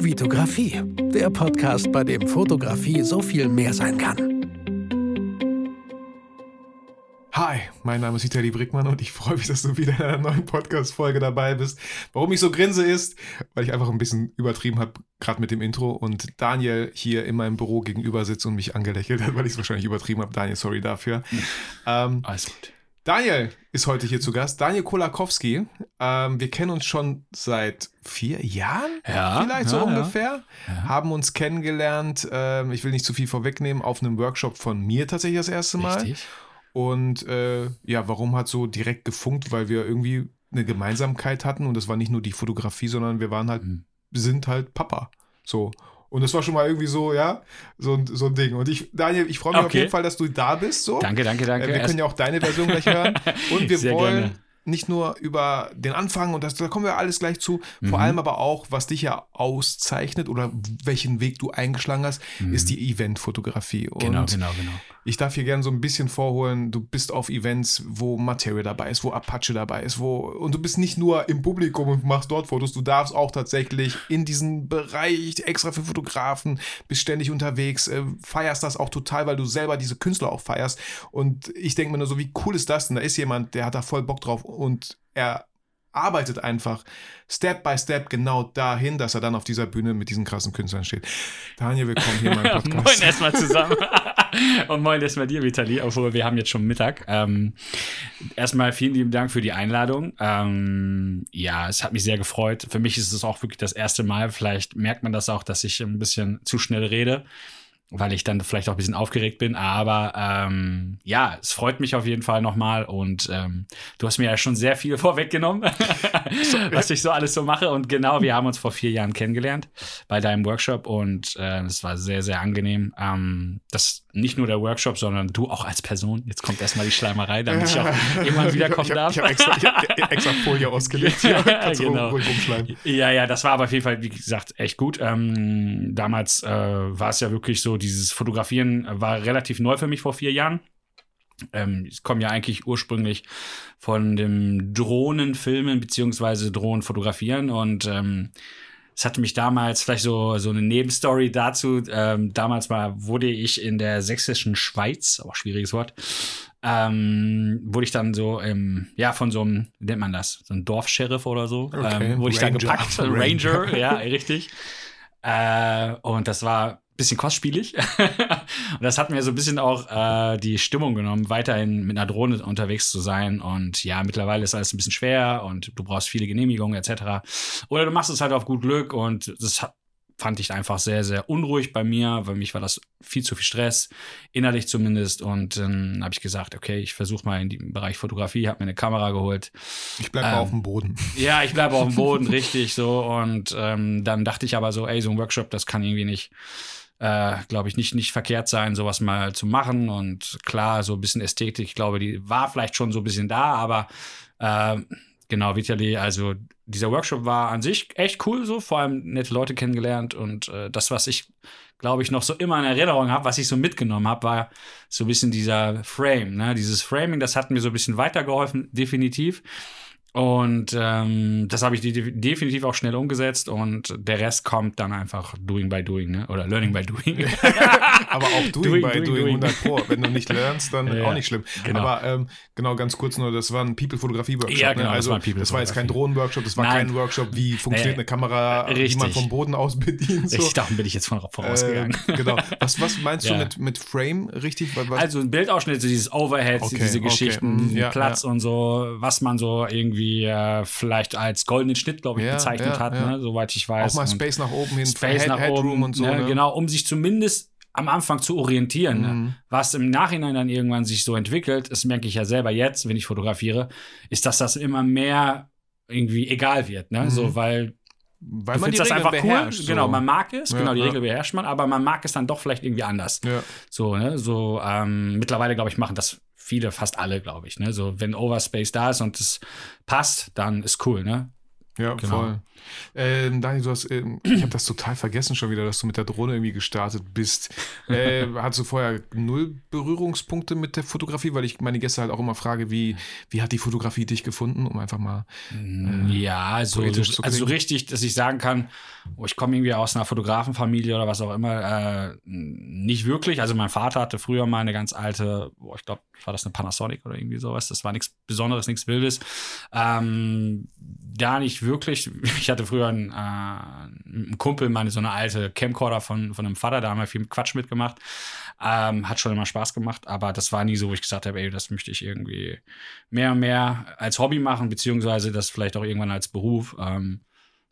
Vitografie, der Podcast, bei dem Fotografie so viel mehr sein kann. Hi, mein Name ist Vitali Brickmann und ich freue mich, dass du wieder in einer neuen Podcast-Folge dabei bist. Warum ich so grinse ist, weil ich einfach ein bisschen übertrieben habe, gerade mit dem Intro und Daniel hier in meinem Büro gegenüber sitzt und mich angelächelt hat, weil ich es wahrscheinlich übertrieben habe. Daniel, sorry dafür. ähm, Alles gut. Daniel ist heute hier zu Gast. Daniel Kolakowski. Ähm, wir kennen uns schon seit vier Jahren, ja, vielleicht ja, so ungefähr. Ja. Haben uns kennengelernt. Ähm, ich will nicht zu viel vorwegnehmen. Auf einem Workshop von mir tatsächlich das erste Mal. Richtig. Und äh, ja, warum hat so direkt gefunkt? Weil wir irgendwie eine Gemeinsamkeit hatten und das war nicht nur die Fotografie, sondern wir waren halt, mhm. sind halt Papa. So. Und das war schon mal irgendwie so, ja, so, ein, so ein Ding. Und ich, Daniel, ich freue mich okay. auf jeden Fall, dass du da bist. So. Danke, danke, danke. Äh, wir können ja auch deine Version gleich hören. Und wir Sehr wollen gerne nicht nur über den Anfang und das, da kommen wir alles gleich zu, mhm. vor allem aber auch, was dich ja auszeichnet oder welchen Weg du eingeschlagen hast, mhm. ist die Eventfotografie. Genau, genau, genau. Ich darf hier gerne so ein bisschen vorholen, du bist auf Events, wo Materia dabei ist, wo Apache dabei ist, wo und du bist nicht nur im Publikum und machst dort Fotos, du darfst auch tatsächlich in diesen Bereich extra für Fotografen, bist ständig unterwegs, äh, feierst das auch total, weil du selber diese Künstler auch feierst und ich denke mir nur so, wie cool ist das denn? Da ist jemand, der hat da voll Bock drauf und er arbeitet einfach Step by Step genau dahin, dass er dann auf dieser Bühne mit diesen krassen Künstlern steht. Daniel, willkommen hier in meinem Podcast. moin erstmal zusammen. Und moin erstmal dir, Vitali, obwohl wir haben jetzt schon Mittag. Ähm, erstmal vielen lieben Dank für die Einladung. Ähm, ja, es hat mich sehr gefreut. Für mich ist es auch wirklich das erste Mal. Vielleicht merkt man das auch, dass ich ein bisschen zu schnell rede weil ich dann vielleicht auch ein bisschen aufgeregt bin. Aber ähm, ja, es freut mich auf jeden Fall nochmal. Und ähm, du hast mir ja schon sehr viel vorweggenommen, was ich so alles so mache. Und genau, wir haben uns vor vier Jahren kennengelernt bei deinem Workshop und äh, es war sehr, sehr angenehm. Ähm, das nicht nur der Workshop, sondern du auch als Person. Jetzt kommt erstmal die Schleimerei, damit ich auch irgendwann wiederkommen darf. Ich habe extra, hab extra, Folie ausgelegt. Ja, genau. ruhig Ja, ja, das war aber auf jeden Fall, wie gesagt, echt gut. Ähm, damals äh, war es ja wirklich so, dieses Fotografieren war relativ neu für mich vor vier Jahren. Ähm, ich komme ja eigentlich ursprünglich von dem Drohnenfilmen beziehungsweise Drohnenfotografieren und ähm, es hatte mich damals vielleicht so, so eine Nebenstory dazu. Ähm, damals mal wurde ich in der sächsischen Schweiz, auch schwieriges Wort, ähm, wurde ich dann so, ähm, ja, von so einem, wie nennt man das, so einem Dorfsheriff oder so, okay. ähm, wurde ich da gepackt, Ranger, Ranger ja, richtig. Äh, und das war bisschen kostspielig. und das hat mir so ein bisschen auch äh, die Stimmung genommen, weiterhin mit einer Drohne unterwegs zu sein. Und ja, mittlerweile ist alles ein bisschen schwer und du brauchst viele Genehmigungen etc. Oder du machst es halt auf gut Glück und das hat, fand ich einfach sehr, sehr unruhig bei mir. Bei mich war das viel zu viel Stress, innerlich zumindest. Und dann ähm, habe ich gesagt, okay, ich versuche mal in dem Bereich Fotografie, habe mir eine Kamera geholt. Ich bleibe ähm, auf dem Boden. Ja, ich bleibe auf dem Boden, richtig so. Und ähm, dann dachte ich aber so, ey, so ein Workshop, das kann irgendwie nicht äh, glaube ich, nicht, nicht verkehrt sein, sowas mal zu machen. Und klar, so ein bisschen Ästhetik, ich glaube, die war vielleicht schon so ein bisschen da, aber äh, genau, Vitali, also dieser Workshop war an sich echt cool, so vor allem nette Leute kennengelernt und äh, das, was ich, glaube ich, noch so immer in Erinnerung habe, was ich so mitgenommen habe, war so ein bisschen dieser Frame, ne? Dieses Framing, das hat mir so ein bisschen weitergeholfen, definitiv. Und ähm, das habe ich definitiv auch schnell umgesetzt und der Rest kommt dann einfach doing by doing, ne? Oder learning by doing. Aber auch doing, doing by doing, doing, 100 Pro. Wenn du nicht lernst, dann ja, auch nicht schlimm. Genau. Aber ähm, genau, ganz kurz nur, das war ein People-Fotografie-Workshop. Ja, genau, ne? Also, das war, das war jetzt kein Drohnen-Workshop, das war Nein. kein Workshop, wie funktioniert äh, eine Kamera, richtig. wie man vom Boden aus bedient. So. Richtig, darum bin ich jetzt von vorausgegangen. Äh, genau. Was, was meinst ja. du mit, mit Frame, richtig? Was? Also ein Bildausschnitt, so dieses Overhead, okay, diese Geschichten, okay. ja, Platz und so, was man so irgendwie äh, vielleicht als goldenen Schnitt, glaube ich, ja, bezeichnet ja, hat, ja. Ne, soweit ich weiß. Auch mal Space nach oben hin, Space Head, nach Headroom oben, und so. Ne, ne? Genau, um sich zumindest am Anfang zu orientieren. Ne? Mhm. Was im Nachhinein dann irgendwann sich so entwickelt, das merke ich ja selber jetzt, wenn ich fotografiere, ist, dass das immer mehr irgendwie egal wird. Ne? Mhm. So, weil weil man die das einfach cool. So. Genau, man mag es, ja, genau, die ja. Regel beherrscht man, aber man mag es dann doch vielleicht irgendwie anders. Ja. So, ne, so, ähm, mittlerweile, glaube ich, machen das viele, fast alle, glaube ich, ne, so, wenn Overspace da ist und es passt, dann ist cool, ne. Ja, Genau. voll. Ähm, Daniel, du hast, ähm, ich habe das total vergessen schon wieder, dass du mit der Drohne irgendwie gestartet bist. Äh, hattest du vorher null Berührungspunkte mit der Fotografie? Weil ich meine Gäste halt auch immer frage, wie, wie hat die Fotografie dich gefunden, um einfach mal. Ja, also, poetisch zu also so klingen. richtig, dass ich sagen kann, oh, ich komme irgendwie aus einer Fotografenfamilie oder was auch immer, äh, nicht wirklich. Also mein Vater hatte früher mal eine ganz alte, boah, ich glaube, war das eine Panasonic oder irgendwie sowas. Das war nichts Besonderes, nichts Wildes. Ähm, da nicht wirklich. Ich hatte früher einen, äh, einen Kumpel, meine so eine alte Camcorder von, von einem Vater, da haben wir viel Quatsch mitgemacht. Ähm, hat schon immer Spaß gemacht, aber das war nie so, wo ich gesagt habe, ey, das möchte ich irgendwie mehr und mehr als Hobby machen, beziehungsweise das vielleicht auch irgendwann als Beruf. Ähm,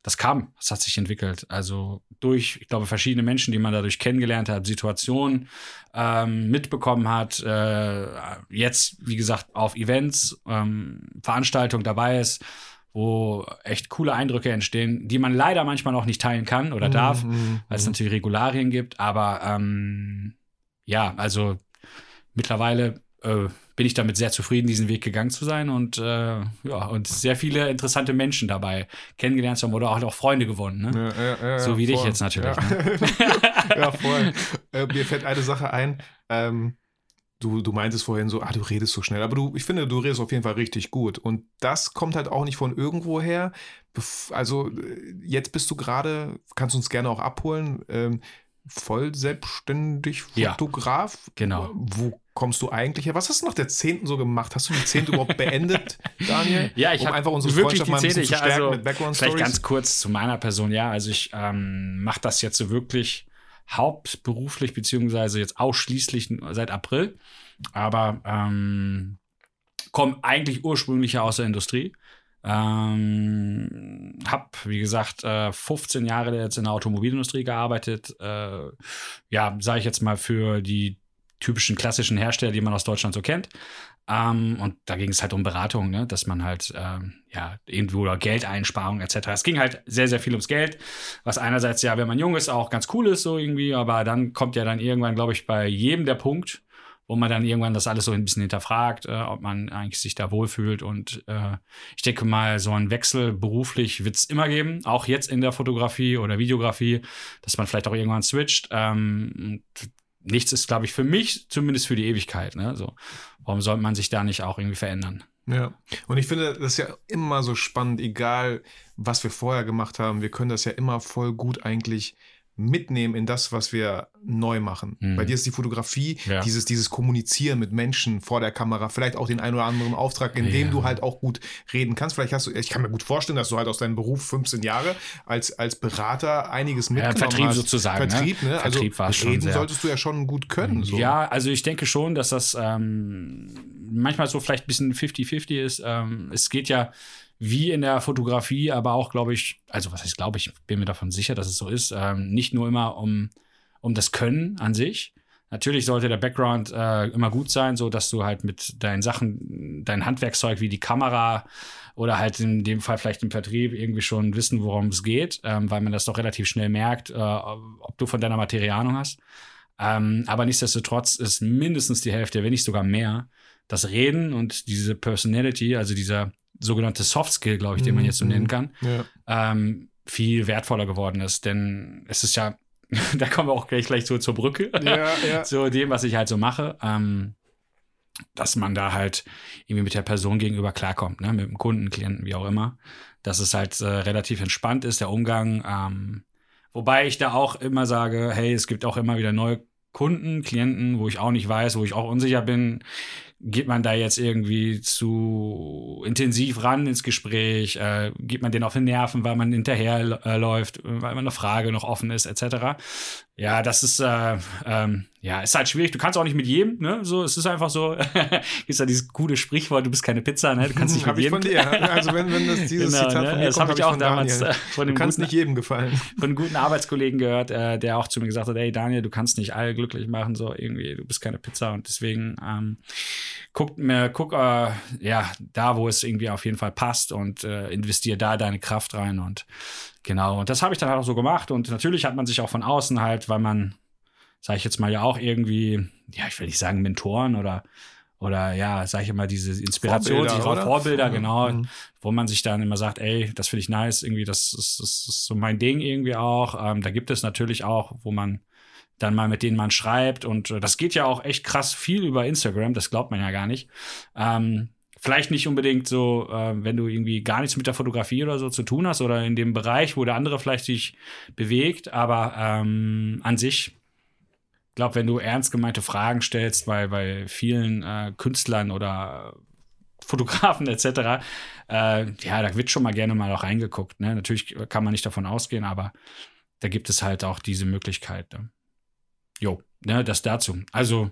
das kam, das hat sich entwickelt. Also durch, ich glaube, verschiedene Menschen, die man dadurch kennengelernt hat, Situationen ähm, mitbekommen hat, äh, jetzt, wie gesagt, auf Events, ähm, Veranstaltungen dabei ist, wo echt coole Eindrücke entstehen, die man leider manchmal noch nicht teilen kann oder darf, Mhm, weil es natürlich Regularien gibt. Aber ähm, ja, also mittlerweile äh, bin ich damit sehr zufrieden, diesen Weg gegangen zu sein und äh, ja, und sehr viele interessante Menschen dabei kennengelernt zu haben oder auch, auch Freunde gewonnen. Ne? Ja, ja, ja, So wie dich voll. jetzt natürlich, ne? Ja, ja voll. Äh, mir fällt eine Sache ein. Ähm, du, du meintest vorhin so, ah, du redest so schnell. Aber du, ich finde, du redest auf jeden Fall richtig gut. Und das kommt halt auch nicht von irgendwo her. Also, äh, jetzt bist du gerade, kannst uns gerne auch abholen, ähm, voll selbstständig Ja. Fotograf. Genau. Wo kommst du eigentlich her? Was hast du nach der 10. so gemacht? Hast du die 10. überhaupt beendet, Daniel? Ja, ich um einfach unsere wirklich Freundschaft mal ein die bisschen zu Zehnte. Stärken also mit Background Vielleicht ganz kurz zu meiner Person, ja. Also ich ähm, mache das jetzt so wirklich hauptberuflich, beziehungsweise jetzt ausschließlich seit April. Aber ähm, komme eigentlich ursprünglich ja aus der Industrie. Ähm, hab, wie gesagt, äh, 15 Jahre jetzt in der Automobilindustrie gearbeitet. Äh, ja, sage ich jetzt mal für die typischen klassischen Hersteller, die man aus Deutschland so kennt. Ähm, und da ging es halt um Beratung, ne? dass man halt ähm, ja irgendwo oder Geldeinsparung etc. Es ging halt sehr, sehr viel ums Geld, was einerseits ja, wenn man jung ist, auch ganz cool ist so irgendwie, aber dann kommt ja dann irgendwann, glaube ich, bei jedem der Punkt, wo man dann irgendwann das alles so ein bisschen hinterfragt, äh, ob man eigentlich sich da wohlfühlt. Und äh, ich denke mal, so einen Wechsel beruflich wird es immer geben, auch jetzt in der Fotografie oder Videografie, dass man vielleicht auch irgendwann switcht. Ähm, nichts ist, glaube ich, für mich zumindest für die Ewigkeit. Ne? So, warum sollte man sich da nicht auch irgendwie verändern? Ja, und ich finde, das ist ja immer so spannend, egal was wir vorher gemacht haben, wir können das ja immer voll gut eigentlich mitnehmen in das, was wir neu machen. Mhm. Bei dir ist die Fotografie, Ja. dieses, dieses Kommunizieren mit Menschen vor der Kamera, vielleicht auch den einen oder anderen Auftrag, in dem Ja. du halt auch gut reden kannst. Vielleicht hast du, ich kann mir gut vorstellen, dass du halt aus deinem Beruf 15 Jahre als, als Berater einiges mitgenommen Vertrieb hast. sozusagen, ne? Vertrieb, ne? Also Vertrieb war schon reden sehr. solltest du ja schon gut können. So. Ja, also ich denke schon, dass das ähm, manchmal so vielleicht ein bisschen 50-50 ist. Ähm, es geht ja wie in der Fotografie, aber auch, glaube ich, also was heißt, glaube ich, bin mir davon sicher, dass es so ist, ähm, nicht nur immer um, um das Können an sich. Natürlich sollte der Background äh, immer gut sein, so dass du halt mit deinen Sachen, dein Handwerkszeug wie die Kamera oder halt in dem Fall vielleicht im Vertrieb irgendwie schon wissen, worum es geht, ähm, weil man das doch relativ schnell merkt, äh, ob du von deiner Materie Ahnung hast. Ähm, aber nichtsdestotrotz ist mindestens die Hälfte, wenn nicht sogar mehr, das Reden und diese Personality, also dieser sogenannte Soft Skill, glaube ich, den man jetzt so Mhm. nennen kann, Ja. ähm, viel wertvoller geworden ist. Denn es ist ja, da kommen wir auch gleich, gleich so zur Brücke, Ja, ja. zu dem, was ich halt so mache, ähm, dass man da halt irgendwie mit der Person gegenüber klarkommt, ne? mit dem Kunden, Klienten, wie auch immer. Dass es halt äh, relativ entspannt ist, der Umgang. Ähm, wobei ich da auch immer sage, hey, es gibt auch immer wieder neue Kunden, Klienten, wo ich auch nicht weiß, wo ich auch unsicher bin, geht man da jetzt irgendwie zu intensiv ran ins Gespräch, äh, geht man denen auf den Nerven, weil man hinterher äh, läuft, weil man eine Frage noch offen ist, etc. Ja, das ist äh, ähm, ja ist halt schwierig. Du kannst auch nicht mit jedem, ne? So, es ist einfach so. ist ja dieses coole Sprichwort: Du bist keine Pizza, ne? Du kannst nicht Hab mit ich jedem. von dir. Also wenn, wenn das dieses Genau, Zitat ne? von mir Das kommt, habe hab ich auch von damals Daniel. äh, von Du einem kannst guten nicht jedem gefallen. von einem guten Arbeitskollegen gehört, äh, der auch zu mir gesagt hat, ey Daniel, du kannst nicht alle glücklich machen, so irgendwie, du bist keine Pizza und deswegen ähm, guck mir, guck äh, ja da, wo es irgendwie auf jeden Fall passt und äh, investier da deine Kraft rein und genau und das habe ich dann halt auch so gemacht und natürlich hat man sich auch von außen halt, weil man, sage ich jetzt mal ja auch irgendwie, ja ich will nicht sagen Mentoren oder oder ja, sag ich immer, diese Inspiration, Vorbilder, oder? Vorbilder, Mhm. genau, Mhm. wo man sich dann immer sagt, ey, das finde ich nice, irgendwie, das ist, das ist so mein Ding irgendwie auch. Ähm, da gibt es natürlich auch, wo man dann mal mit denen man schreibt und äh, das geht ja auch echt krass viel über Instagram, das glaubt man ja gar nicht. Ähm, vielleicht nicht unbedingt so, äh, wenn du irgendwie gar nichts mit der Fotografie oder so zu tun hast oder in dem Bereich, wo der andere vielleicht sich bewegt, aber ähm, an sich ich glaube, wenn du ernst gemeinte Fragen stellst bei, bei vielen äh, Künstlern oder Fotografen etc., äh, ja, da wird schon mal gerne mal auch reingeguckt. Ne? Natürlich kann man nicht davon ausgehen, aber da gibt es halt auch diese Möglichkeit. Ne? Jo, ne, das dazu. Also,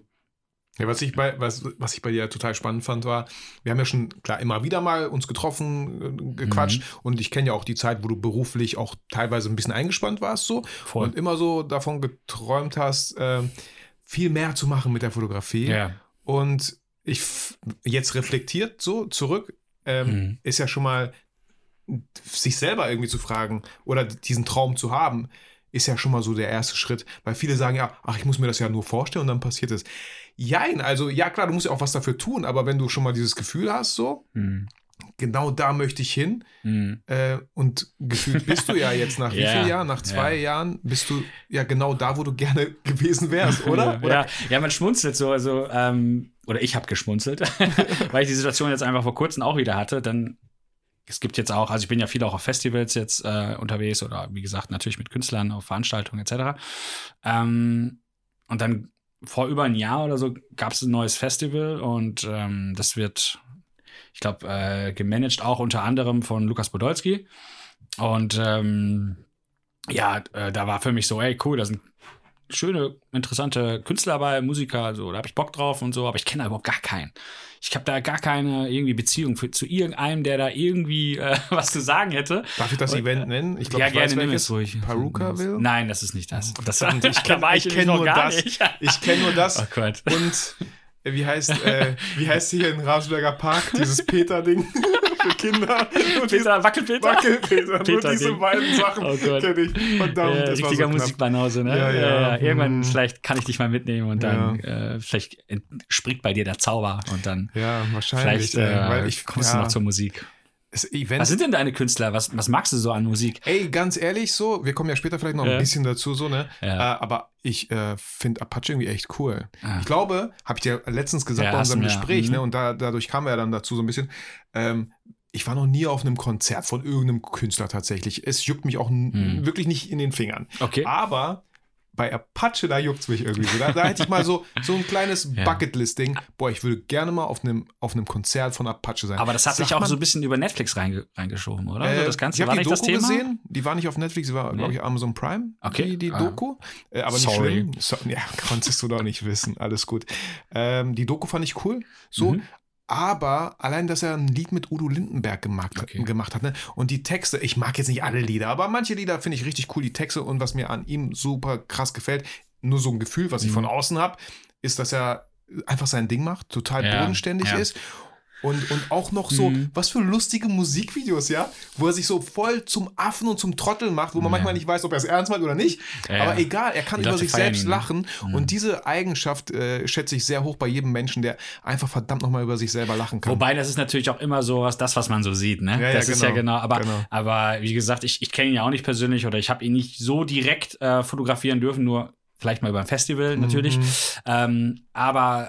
Ja, was ich bei, was, was ich bei dir total spannend fand, war, wir haben ja schon klar immer wieder mal uns getroffen, äh, gequatscht Mhm. und ich kenne ja auch die Zeit, wo du beruflich auch teilweise ein bisschen eingespannt warst so voll. und immer so davon geträumt hast, äh, viel mehr zu machen mit der Fotografie. ja. Und ich jetzt reflektiert so zurück, ähm, Mhm. ist ja schon mal sich selber irgendwie zu fragen oder diesen Traum zu haben, ist ja schon mal so der erste Schritt, weil viele sagen ja, ach, ich muss mir das ja nur vorstellen und dann passiert es. Jein, also ja klar, du musst ja auch was dafür tun, aber wenn du schon mal dieses Gefühl hast, so, Mhm. genau da möchte ich hin Mhm. äh, und gefühlt bist du ja jetzt nach wie Ja, vielen Jahren, nach zwei ja. Jahren, bist du ja genau da, wo du gerne gewesen wärst, oder? Ja, oder? ja, ja, man schmunzelt so, also, ähm, oder ich habe geschmunzelt, weil ich die Situation jetzt einfach vor kurzem auch wieder hatte. Dann, es gibt jetzt auch, also ich bin ja viel auch auf Festivals jetzt äh, unterwegs oder wie gesagt, natürlich mit Künstlern auf Veranstaltungen etc. Ähm, und dann vor über ein Jahr oder so gab es ein neues Festival und ähm, das wird, ich glaube, äh, gemanagt auch unter anderem von Lukas Podolski. Und ähm, ja, äh, da war für mich so, ey, cool, da sind schöne, interessante Künstler dabei, Musiker, so, da habe ich Bock drauf und so, aber ich kenne da überhaupt gar keinen. Ich habe da gar keine irgendwie Beziehung für, zu irgendeinem, der da irgendwie äh, was zu sagen hätte. Darf ich das Und, Event nennen? Ich glaube, ja, ich gerne weiß, nimm es ruhig. Perukaville? Nein, das ist nicht das. das Verdammt, ich kenn- da war kenn nur das. nicht. Ich kenne nur das. Oh Gott. Und äh, wie heißt, äh, wie heißt hier in Ravensberger Park dieses Peter-Ding für Kinder? Nur diese Peter, Wackelpeter. Wackelpeter. Nur Peter-Ding. diese beiden Sachen Oh kenne ich. Verdammt, Ja, das war richtiger so knapp. Musikbanause, ne? Ja, ja. Irgendwann, Hm. vielleicht kann ich dich mal mitnehmen und dann äh, vielleicht entspringt bei dir der Zauber und dann Ja, wahrscheinlich. vielleicht äh, äh, weil ich, kommst du noch zur Musik. Event Was sind denn deine Künstler? Was, was magst du so an Musik? Ey, ganz ehrlich so, wir kommen ja später vielleicht noch Ja. ein bisschen dazu, so, ne? Ja. Äh, aber ich äh, finde Apache irgendwie echt cool. Ah. Ich glaube, habe ich dir letztens gesagt Ja, bei unserem Gespräch, mhm. ne? Und da, dadurch kam er dann dazu so ein bisschen. Ähm, ich war noch nie auf einem Konzert von irgendeinem Künstler tatsächlich. Es juckt mich auch Mhm. wirklich nicht in den Fingern. Okay. Aber bei Apache, da juckt es mich irgendwie so. Da, da hätte ich mal so, so ein kleines Ja. Bucketlist-Ding. Boah, ich würde gerne mal auf einem, auf Konzert von Apache sein. Aber das hat sich auch man- so ein bisschen über Netflix reinge reingeschoben, oder? äh, das Ganze ich war die nicht Doku das Thema. gesehen. Die war nicht auf Netflix, die war, Nee. glaube ich, Amazon Prime. Okay. Die, die Ah. Doku. Äh, aber nicht Sorry. schlimm. So, ja, konntest du doch nicht wissen. Alles gut. Ähm, die Doku fand ich cool. So. Mhm. Aber allein, dass er ein Lied mit Udo Lindenberg gemacht, Okay. gemacht hat, ne? Und die Texte, ich mag jetzt nicht alle Lieder, aber manche Lieder finde ich richtig cool, die Texte und was mir an ihm super krass gefällt, nur so ein Gefühl, was ich Mhm. von außen habe, ist, dass er einfach sein Ding macht, total Ja, bodenständig ja. ist. Und, und auch noch so, Mhm. was für lustige Musikvideos, ja? Wo er sich so voll zum Affen und zum Trottel macht, wo man Ja. manchmal nicht weiß, ob er es ernst meint oder nicht. Ja, Aber egal, er kann über sich selbst ihn, ne? lachen. Mhm. Und diese Eigenschaft äh, schätze ich sehr hoch bei jedem Menschen, der einfach verdammt nochmal über sich selber lachen kann. Wobei, das ist natürlich auch immer so was, das, was man so sieht, ne? Ja, das ist ja genau, genau. Aber, genau. aber wie gesagt, ich, ich kenne ihn ja auch nicht persönlich oder ich habe ihn nicht so direkt äh, fotografieren dürfen, nur vielleicht mal über ein Festival natürlich. Mhm. Ähm, aber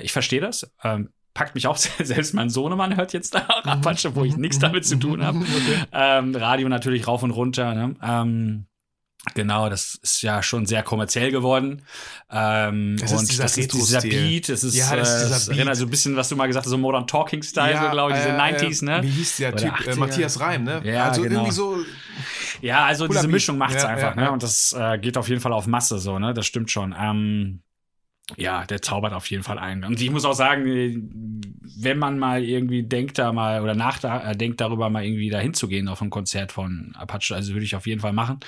äh, ich verstehe das. Ähm, packt mich auch selbst mein Sohnemann hört jetzt da auch Apache, wo ich nichts damit zu tun habe. Mhm. Okay. Ähm, Radio natürlich rauf und runter. Ne? Ähm, genau, das ist ja schon sehr kommerziell geworden. Ähm, und das ist dieser. Beat. Es ist, Ja, das ist äh, erinnert so ein bisschen, was du mal gesagt hast, so Modern Talking Style, so glaube ich, diese äh, 90s, ne? Wie hieß der Oder Typ? Äh, 80er. Matthias Reim, ne? Ja, also genau. irgendwie so. Ja, also diese. Mischung macht's Ja, einfach, ja, ne? ja. Und das äh, geht auf jeden Fall auf Masse so, ne? Das stimmt schon. Ähm, ja, der zaubert auf jeden Fall ein. Und ich muss auch sagen, äh, wenn man mal irgendwie denkt da mal oder nachdenkt darüber mal irgendwie da hinzugehen auf ein Konzert von Apache, also würde ich auf jeden Fall machen.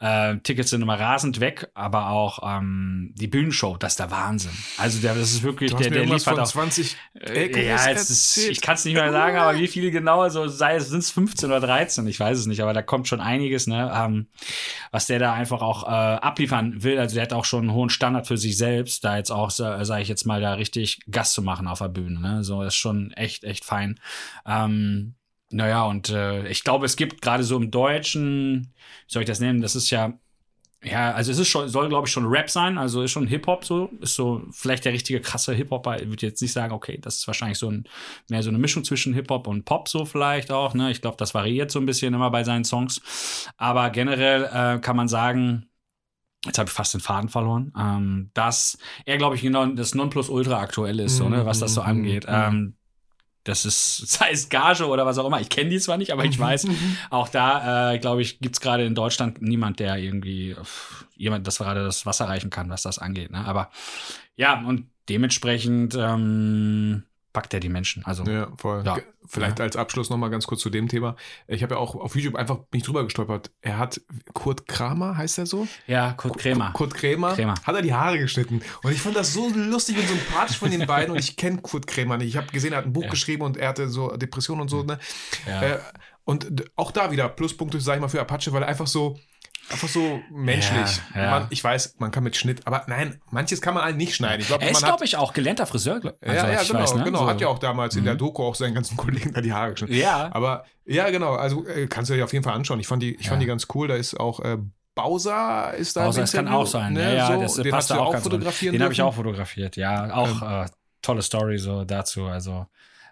Äh, Tickets sind immer rasend weg, aber auch ähm, die Bühnenshow, das ist der Wahnsinn. Also der, das ist wirklich, der, der liefert auch 20 äh, ja, ist, ich kann es nicht mehr sagen, aber wie viele genau, so sei es, sind es 15 oder 13, ich weiß es nicht, aber da kommt schon einiges, ne? Ähm, was der da einfach auch äh, abliefern will. Also der hat auch schon einen hohen Standard für sich selbst, da jetzt auch, sage ich jetzt mal, da richtig Gast zu machen auf der Bühne. Ne? So ist schon echt, echt fein. Ähm, naja, und äh, ich glaube, es gibt gerade so im Deutschen, wie soll ich das nennen, das ist ja ja, also es ist schon, soll glaube ich schon Rap sein, also ist schon Hip-Hop so, ist so vielleicht der richtige krasse Hip-Hop. Ich würde jetzt nicht sagen, okay, das ist wahrscheinlich so ein, mehr so eine Mischung zwischen Hip-Hop und Pop so vielleicht auch, ne? Ich glaube, das variiert so ein bisschen immer bei seinen Songs. Aber generell äh, kann man sagen, jetzt habe ich fast den Faden verloren, ähm, dass er, glaube ich, genau das Nonplusultra aktuell ist, so, ne, was das so mhm, angeht. Mhm. Ähm, das ist, sei es Gage oder was auch immer. Ich kenne die zwar nicht, aber ich weiß, auch da, äh, glaube ich, gibt es gerade in Deutschland niemand, der irgendwie jemand, das gerade das Wasser reichen kann, was das angeht. Ne? Aber ja, und dementsprechend ähm, packt er die Menschen. Also, ja, voll. Ja. Vielleicht ja. als Abschluss nochmal ganz kurz zu dem Thema. Ich habe ja auch auf YouTube einfach nicht drüber gestolpert. Er hat Kurt Kramer, heißt er so? Ja, Kurt Krämer. Kurt Krämer, Krämer. Hat er die Haare geschnitten. Und ich fand das so lustig und sympathisch von den beiden. Und ich kenne Kurt Krämer nicht. Ich habe gesehen, er hat ein Buch ja. geschrieben und er hatte so Depressionen und so. Ne? Ja. Äh, und auch da wieder Pluspunkte, sag ich mal, für Apache, weil er einfach so Einfach so menschlich. Ja, ja. Man, ich weiß, man kann mit Schnitt, aber nein, manches kann man halt nicht schneiden. Ich glaub, er ist, glaube ich, auch gelernter Friseur. Also, ja, ja, genau, weiß, ne? genau. So. Hat ja auch damals mhm. in der mhm. Doku auch seinen ganzen Kollegen da die Haare geschnitten. Ja. Aber ja, genau, also äh, kannst du dir auf jeden Fall anschauen. Ich fand die, ich fand die ganz cool. Da ist auch äh, Bowser ist da. Bowser, das kann auch sein. Ne? Ja, so, das den passt hast du auch fotografieren. Den habe ich auch fotografiert, ja. Auch ähm. äh, tolle Story so dazu. Also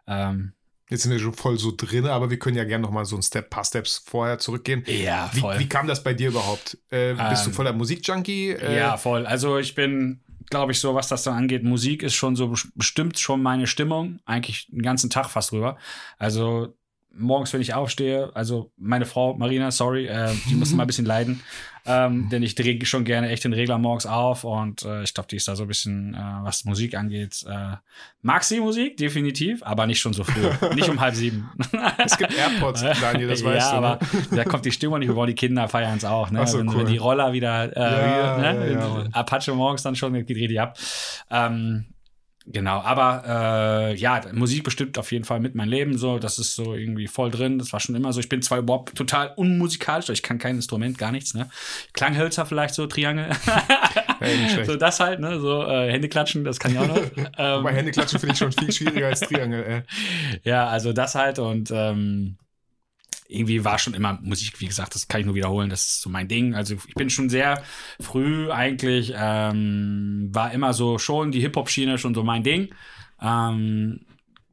ähm, Jetzt sind wir schon voll so drin, aber wir können ja gerne noch mal so ein Step, paar Steps vorher zurückgehen. Ja, voll. Wie, wie kam das bei dir überhaupt? Äh, bist ähm, du voller Musikjunkie? Äh, ja, voll. Also ich bin, glaube ich, so, was das dann angeht, Musik ist schon so bestimmt schon meine Stimmung, eigentlich den ganzen Tag fast rüber. Also morgens, wenn ich aufstehe, also meine Frau Marina, sorry, äh, die muss mal ein bisschen leiden, ähm, denn ich drehe schon gerne echt den Regler morgens auf und äh, ich glaube, die ist da so ein bisschen, äh, was Musik angeht, äh, mag sie Musik, definitiv, aber nicht schon so früh, nicht um halb sieben. es gibt Airpods, Daniel, das weißt ja, du. Ne? aber da kommt die Stimmung nicht, wir wollen die Kinder feiern es auch, ne? So, wenn, cool. wenn, die Roller wieder, äh, ja, ne? ja, Apache morgens dann schon, geht richtig ab. Ähm, Genau, aber äh, ja, Musik bestimmt auf jeden Fall mit mein Leben so. Das ist so irgendwie voll drin. Das war schon immer so. Ich bin zwar überhaupt total unmusikalisch, ich kann kein Instrument, gar nichts. Ne? Klanghölzer vielleicht so, Triangel. Hey, so das halt, ne? So äh, Hände klatschen, das kann ich auch noch. ähm, Hände klatschen finde ich schon viel schwieriger als Triangel. Ey. Ja, also das halt und ähm, irgendwie war schon immer Musik, wie gesagt, das kann ich nur wiederholen, das ist so mein Ding. Also ich bin schon sehr früh eigentlich, ähm, war immer so schon die Hip-Hop-Schiene schon so mein Ding. Ähm,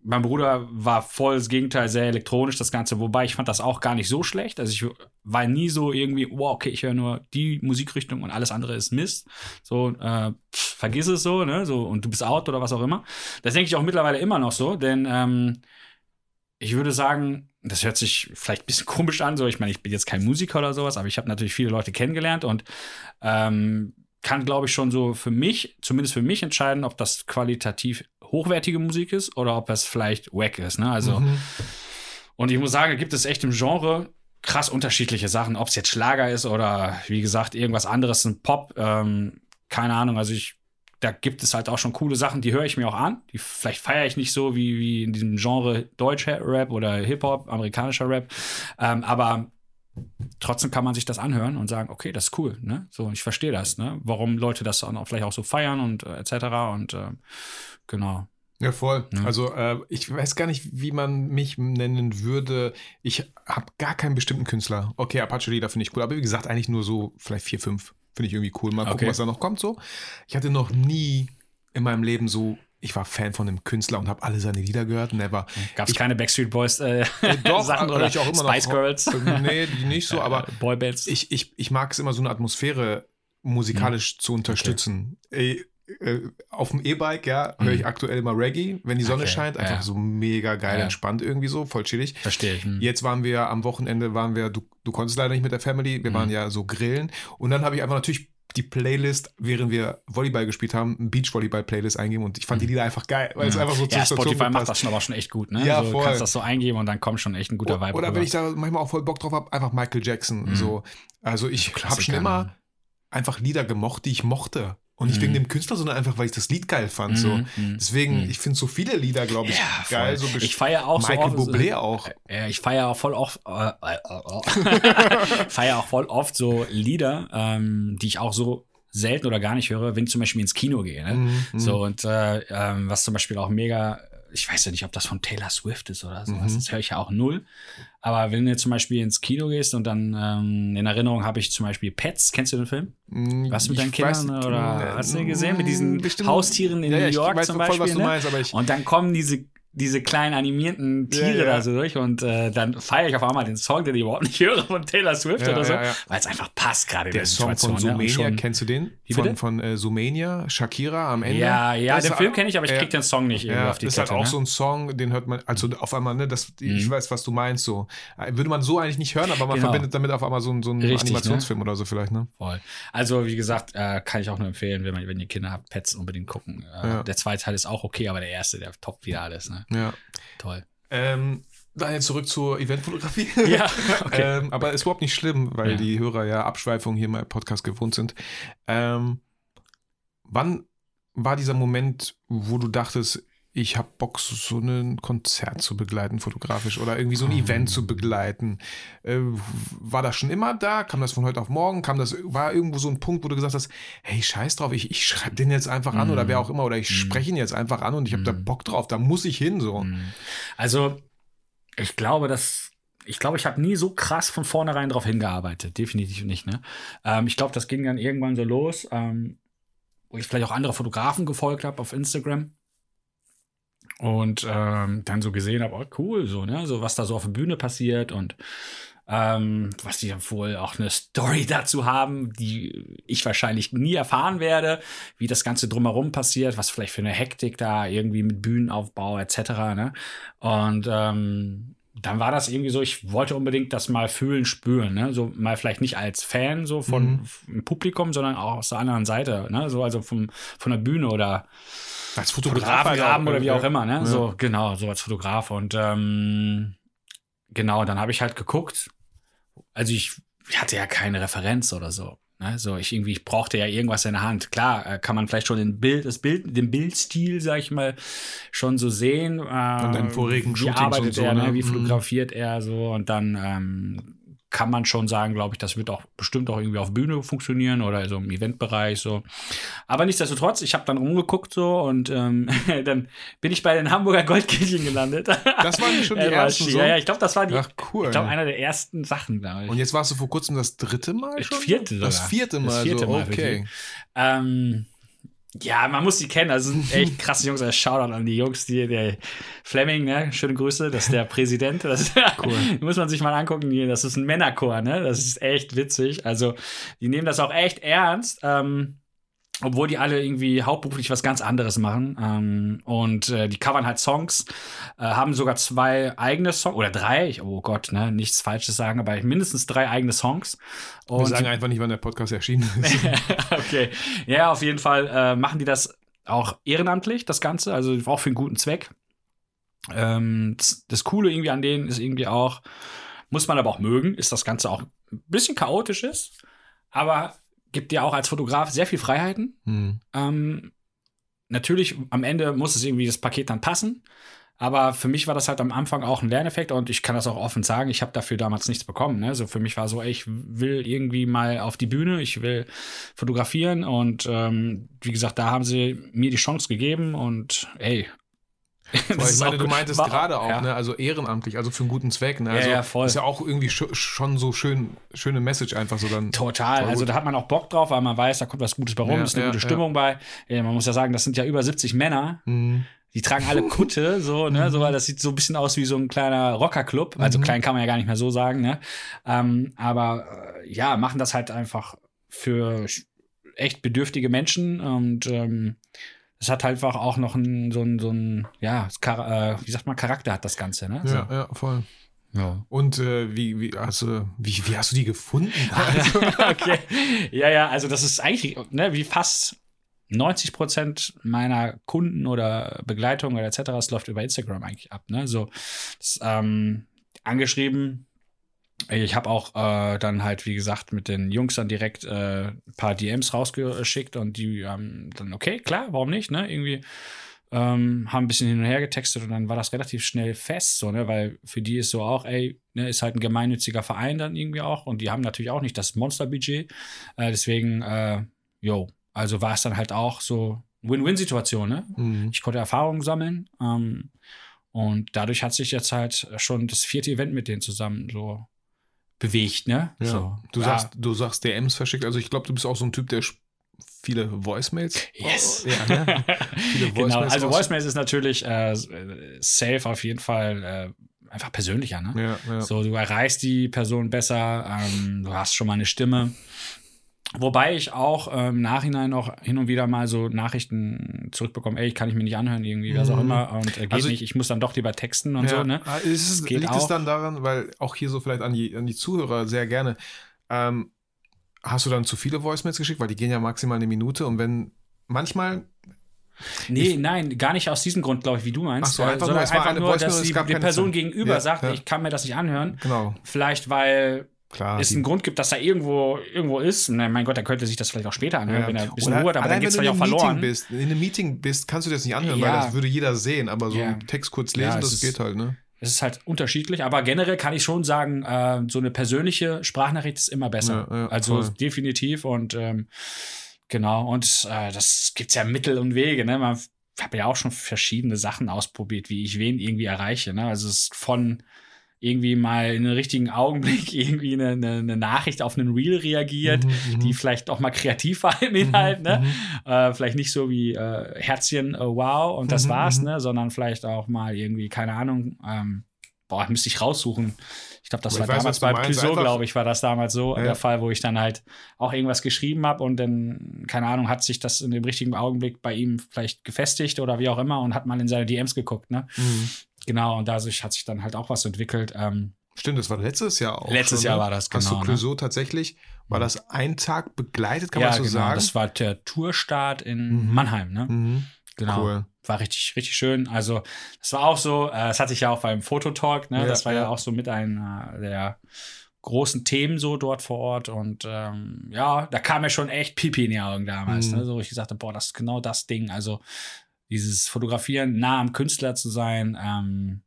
mein Bruder war voll das Gegenteil, sehr elektronisch das Ganze, wobei ich fand das auch gar nicht so schlecht. Also ich war nie so irgendwie, wow, okay, ich höre nur die Musikrichtung und alles andere ist Mist. So, äh, vergiss es so, ne? So, und du bist out oder was auch immer. Das denke ich auch mittlerweile immer noch so, denn ähm, ich würde sagen, das hört sich vielleicht ein bisschen komisch an, so ich meine, ich bin jetzt kein Musiker oder sowas, aber ich habe natürlich viele Leute kennengelernt und ähm, kann, glaube ich, schon so für mich, zumindest für mich entscheiden, ob das qualitativ hochwertige Musik ist oder ob es vielleicht wack ist. Ne? Also, mhm. und ich muss sagen, gibt es echt im Genre krass unterschiedliche Sachen, ob es jetzt Schlager ist oder wie gesagt, irgendwas anderes, ein Pop. Ähm, keine Ahnung, also ich da gibt es halt auch schon coole Sachen, die höre ich mir auch an. Die vielleicht feiere ich nicht so wie, wie in diesem Genre deutscher Rap oder Hip-Hop, amerikanischer Rap. Ähm, aber trotzdem kann man sich das anhören und sagen, okay, das ist cool, ne? So, ich verstehe das, ne? Warum Leute das auch vielleicht auch so feiern und äh, etc. Und äh, genau. Ja, voll. Ja. Also äh, ich weiß gar nicht, wie man mich nennen würde. Ich habe gar keinen bestimmten Künstler. Okay, Apache Lieder finde ich cool, aber wie gesagt, eigentlich nur so vielleicht vier, fünf. Finde ich irgendwie cool. Mal gucken, was da noch kommt so. Ich hatte noch nie in meinem Leben so ich war Fan von einem Künstler und habe alle seine Lieder gehört. Never. Gab es keine Backstreet Boys äh, äh doch, Sachen oder ich auch immer Spice noch, Girls? Nee, die nicht so, aber Boybands. Ich, ich, ich mag es immer so eine Atmosphäre musikalisch hm. zu unterstützen. Okay. Äh, auf dem E-Bike, ja, höre ich mhm. aktuell immer Reggae, wenn die Sonne okay, scheint. Einfach ja. so mega geil, ja. entspannt irgendwie so, voll chillig. Verstehe ich. Mhm. Jetzt waren wir am Wochenende, waren wir, du, du konntest leider nicht mit der Family, wir mhm. waren ja so grillen. Und dann habe ich einfach natürlich die Playlist, während wir Volleyball gespielt haben, Beachvolleyball-Playlist eingeben und ich fand die mhm. Lieder einfach geil, weil ja. es einfach so ja, Spotify macht das schon aber schon echt gut, ne? Ja, so, voll. Du kannst das so eingeben und dann kommt schon echt ein guter Vibe. Oder rüber. wenn ich da manchmal auch voll Bock drauf habe, einfach Michael Jackson. Mhm. So. Also ich habe schon immer einfach Lieder gemocht, die ich mochte. Und nicht wegen dem Künstler, sondern einfach, weil ich das Lied geil fand. So. Deswegen, ich finde so viele Lieder, glaube ich, Mhm. Ja, geil. So Ich feier auch so Michael oft- Bublé auch. Ja, ich feiere auch voll oft, äh, äh, äh, feier auch voll oft so Lieder, ähm, die ich auch so selten oder gar nicht höre, wenn ich zum Beispiel ins Kino gehe. Ne? Mhm, So und äh, ähm, was zum Beispiel auch mega, ich weiß ja nicht, ob das von Taylor Swift ist oder sowas, Mhm. das höre ich ja auch null. Aber wenn du zum Beispiel ins Kino gehst und dann ähm, in Erinnerung habe ich zum Beispiel Pets, kennst du den Film? Was mit Ich deinen Kindern weiß- oder äh, hast du den gesehen mit diesen bestimmt- Haustieren in Ja, New ich York weiß zum voll, Beispiel? was du ne? meinst, aber ich- und dann kommen diese diese kleinen animierten Tiere Ja, ja. da so durch und äh, dann feiere ich auf einmal den Song, den ich überhaupt nicht höre von Taylor Swift Ja, oder so, weil es einfach passt gerade Der der Song von ne? Sumania, schon- kennst du den? Wie von bitte? von äh, Sumania, Shakira am Ende. Ja, ja, den Film kenne ich, aber ich krieg den Song nicht irgendwie Ja, auf die das ist halt auch ne? so ein Song, den hört man, also auf einmal, ne, das, ich Mhm. weiß, was du meinst, so. Würde man so eigentlich nicht hören, aber man Genau. verbindet damit auf einmal so, einen- so einen Richtig, ne? Animationsfilm oder so vielleicht, ne? Voll. Also, wie gesagt, äh, kann ich auch nur empfehlen, wenn, man, wenn ihr Kinder habt, Pets unbedingt gucken. Äh. Der zweite Teil ist auch okay, aber der erste, der toppt wieder alles. Ne? Ja. Toll. Ähm, dann jetzt zurück zur Eventfotografie. Ja, okay. ähm, aber ist überhaupt nicht schlimm, weil Ja. die Hörer ja Abschweifungen hier mal im Podcast gewohnt sind. Ähm, wann war dieser Moment, wo du dachtest, ich habe Bock, so- ein Konzert zu begleiten, fotografisch oder irgendwie so ein Event zu begleiten? Äh, war das schon immer da? Kam das von heute auf morgen? Kam das, war irgendwo so ein Punkt, wo du gesagt hast, hey, scheiß drauf, ich, ich schreibe den jetzt einfach an oder wer auch immer, oder ich spreche ihn jetzt einfach an und ich habe da Bock drauf, da muss ich hin, so. Also, ich glaube, dass. Ich glaube, ich habe nie so krass von vornherein darauf hingearbeitet. Definitiv nicht. Ne? Ähm, ich glaube, das ging dann irgendwann so los, ähm, wo ich vielleicht auch andere Fotografen gefolgt habe auf Instagram. Und ähm, dann so gesehen habe, oh cool, so, ne, so was da so auf der Bühne passiert und ähm, was die wohl auch eine Story dazu haben, die ich wahrscheinlich nie erfahren werde, wie das Ganze drumherum passiert, was vielleicht für eine Hektik da irgendwie mit Bühnenaufbau etc. Ne? Und ähm, dann war das irgendwie so, ich wollte unbedingt das mal fühlen, spüren, ne? So mal vielleicht nicht als Fan so von Mhm. Publikum, sondern auch aus der anderen Seite, ne? So also vom, von der Bühne oder Als Fotograf halt Fotografenrahmen auch, oder wie auch immer, ne? Ja. So, genau, so als Fotograf. Und ähm, genau, dann habe ich halt geguckt. Also ich, hatte ja keine Referenz oder so. Ne? So, ich irgendwie, ich brauchte ja irgendwas in der Hand. Klar, äh, kann man vielleicht schon den Bild, das Bild, den Bildstil, sag ich mal, schon so sehen. Äh, Von deinen vorigen wie Shootings arbeitet und so, er, ne? ne? Wie Mhm. fotografiert er so und dann ähm, kann man schon sagen, glaube ich, das wird auch bestimmt auch irgendwie auf Bühne funktionieren oder so im Eventbereich so. Aber nichtsdestotrotz, ich habe dann rumgeguckt so und ähm, dann bin ich bei den Hamburger Goldkehlchen gelandet. Das waren schon die Ja, ersten Ja, so? ja, ich glaube, das war die, Ach, cool. ich glaube, einer der ersten Sachen, ich. Und jetzt warst du vor kurzem das dritte Mal Das schon? vierte Das sogar. vierte Mal, Das vierte so, Mal, okay. wirklich. Ähm, ja, man muss die kennen. Also sind echt krasse Jungs. Also Shoutout an die Jungs, die der Fleming, ne? Schöne Grüße, das ist der Präsident. Das Cool. muss man sich mal angucken. Das ist ein Männerchor, ne? Das ist echt witzig. Also, die nehmen das auch echt ernst. Ähm, obwohl die alle irgendwie hauptberuflich was ganz anderes machen. Ähm, und äh, die covern halt Songs, äh, haben sogar zwei eigene Songs, oder drei, ich, oh Gott, ne, nichts Falsches sagen, aber mindestens drei eigene Songs. Wir Und sagen einfach nicht, wann der Podcast erschienen ist. okay. Ja, auf jeden Fall äh, machen die das auch ehrenamtlich, das Ganze, also auch für einen guten Zweck. Ähm, das, das Coole irgendwie an denen ist irgendwie auch, muss man aber auch mögen, ist das Ganze auch ein bisschen chaotisch ist, aber gibt dir auch als Fotograf sehr viel Freiheiten. Hm. Ähm, natürlich, am Ende muss es irgendwie das Paket dann passen. Aber für mich war das halt am Anfang auch ein Lerneffekt und ich kann das auch offen sagen, ich habe dafür damals nichts bekommen. Ne? So für mich war so, ey, ich will irgendwie mal auf die Bühne, ich will fotografieren und ähm, wie gesagt, da haben sie mir die Chance gegeben und ey. Weil ich ist meine, du meintest gerade auch, ja. ne, also ehrenamtlich, also für einen guten Zweck. Ne? Ja, Also ja, voll. Ist ja auch irgendwie sch schon so schön, schöne Message einfach so dann. Total. Also da hat man auch Bock drauf, weil man weiß, da kommt was Gutes bei rum, Ja, ist eine ja, gute ja. Stimmung bei. Ja, man muss ja sagen, das sind ja über 70 Männer. Hm. Die tragen alle Kutte, so, ne, so, weil das sieht so ein bisschen aus wie so ein kleiner Rockerclub. Also Mhm. klein kann man ja gar nicht mehr so sagen, ne. Ähm, aber äh, ja, machen das halt einfach für echt bedürftige Menschen und ähm, es hat halt einfach auch noch ein, so ein, so ein, ja, äh, wie sagt man, Charakter hat das Ganze, ne? Ja, ja, voll. Ja. Und äh, wie, wie, hast du, wie, wie hast du die gefunden? Also, okay. Ja, ja, also das ist eigentlich ne, wie fast 90 Prozent meiner Kunden oder Begleitung oder etc. Es läuft über Instagram eigentlich ab. Ne? So, das, ähm, angeschrieben, Ich habe auch äh, dann halt, wie gesagt, mit den Jungs dann direkt äh, ein paar DMs rausgeschickt und die haben dann, okay, klar, warum nicht, ne? Irgendwie ähm, haben ein bisschen hin und her getextet und dann war das relativ schnell fest, so, ne? Weil für die ist so auch, ey, ne, ist halt ein gemeinnütziger Verein dann irgendwie auch und die haben natürlich auch nicht das Monsterbudget. Äh, deswegen, äh, jo, also war es dann halt auch so Win-Win-Situation, ne? Mhm. Ich konnte Erfahrungen sammeln ähm, und dadurch hat sich jetzt halt schon das vierte Event mit denen zusammen so bewegt, ne? Ja. So, Du, sagst, du sagst DMs verschickt. Also ich glaube, du bist auch so ein Typ, der viele Voicemails. Yes. Oh, ja, ne? Viele genau, Voicemails also raus- Voicemails ist natürlich äh, safe auf jeden Fall äh, einfach persönlicher, ne? Ja, ja. So, du erreichst die Person besser, ähm, du hast schon mal eine Stimme. Wobei ich auch ähm, im Nachhinein noch hin und wieder mal so Nachrichten zurückbekomme, ey, kann ich mir nicht anhören, irgendwie, was auch Mhm. immer, und äh, geht Also- nicht, ich muss dann doch lieber texten und ja. so, ne? Ah, Ist es, Geht liegt es auch. dann daran, weil auch hier so vielleicht an die, an die Zuhörer sehr gerne, ähm, hast du dann zu viele Voicemails geschickt, weil die gehen ja maximal eine Minute und wenn manchmal, Nee, nein, gar nicht aus diesem Grund, glaube ich, wie du meinst. Ach so, äh, einfach nur, sondern es war einfach nur, dass es die, die Person gegenüber Ja, sagt, ja. ich kann mir das nicht anhören. genau, Vielleicht, weil klar. es einen Grund gibt, dass er irgendwo irgendwo ist. Na, mein Gott, er könnte sich das vielleicht auch später anhören, Ja. wenn er ein bisschen Oder Ruhe hat, aber dann geht es vielleicht auch verloren. Meeting bist, in einem Meeting bist, kannst du das nicht anhören, Ja. weil das würde jeder sehen, aber so Ja. einen Text kurz lesen, es das ist- geht halt, ne? Es ist halt unterschiedlich, aber generell kann ich schon sagen, äh, so eine persönliche Sprachnachricht ist immer besser. Also voll. definitiv und ähm, genau, und äh, das gibt's ja Mittel und Wege, ne? Man habe ja auch schon verschiedene Sachen ausprobiert, wie ich wen irgendwie erreiche. Ne? Also es ist von irgendwie mal in einem richtigen Augenblick irgendwie eine, eine, eine Nachricht auf einen Reel reagiert, Mhm, die vielleicht auch mal kreativ war im Inhalt, ne? Äh, vielleicht nicht so wie äh, Herzchen, äh, wow, und das Mhm, war's, mhm. ne? Sondern vielleicht auch mal irgendwie, keine Ahnung, ähm, boah, müsste ich raussuchen. Ich glaube, das Aber war ich weiß, damals bei Clouseau, glaube ich, war das damals so Ja. der Fall, wo ich dann halt auch irgendwas geschrieben habe und dann, keine Ahnung, hat sich das in dem richtigen Augenblick bei ihm vielleicht gefestigt oder wie auch immer und hat mal in seine DMs geguckt, ne? Mhm. Genau, und dadurch hat sich dann halt auch was entwickelt. Ähm, Stimmt, das war letztes Jahr auch. Letztes schon, Jahr ne? war das, Hast genau, du ne? Clouseau tatsächlich, war das ein Tag begleitet, kann ja, man so genau, sagen? das war der Tourstart in Mhm. Mannheim, ne? mhm. Genau. Cool. War richtig, richtig schön. Also, das war auch so, äh, das hatte ich ja auch beim Fototalk, ne? Ja, das war ja. ja. auch so mit einer der großen Themen so dort vor Ort. Und ähm, ja, da kam mir schon echt Pipi in die Augen damals. Mhm. Ne? So, ich gesagt habe, boah, das ist genau das Ding. Also, dieses Fotografieren, nah am Künstler zu sein ähm,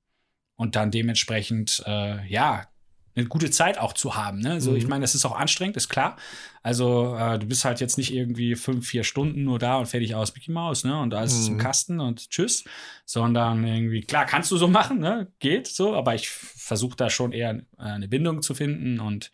und dann dementsprechend, äh, ja, eine gute Zeit auch zu haben. Ne? So, Mhm. ich meine, das ist auch anstrengend, ist klar. Also, äh, du bist halt jetzt nicht irgendwie fünf, vier Stunden nur da und fertig aus Mickey Mouse, ne? Und alles ist im Mhm. Kasten und tschüss. Sondern irgendwie, klar, kannst du so machen, ne? Geht so, aber ich versuche da schon eher äh, eine Bindung zu finden und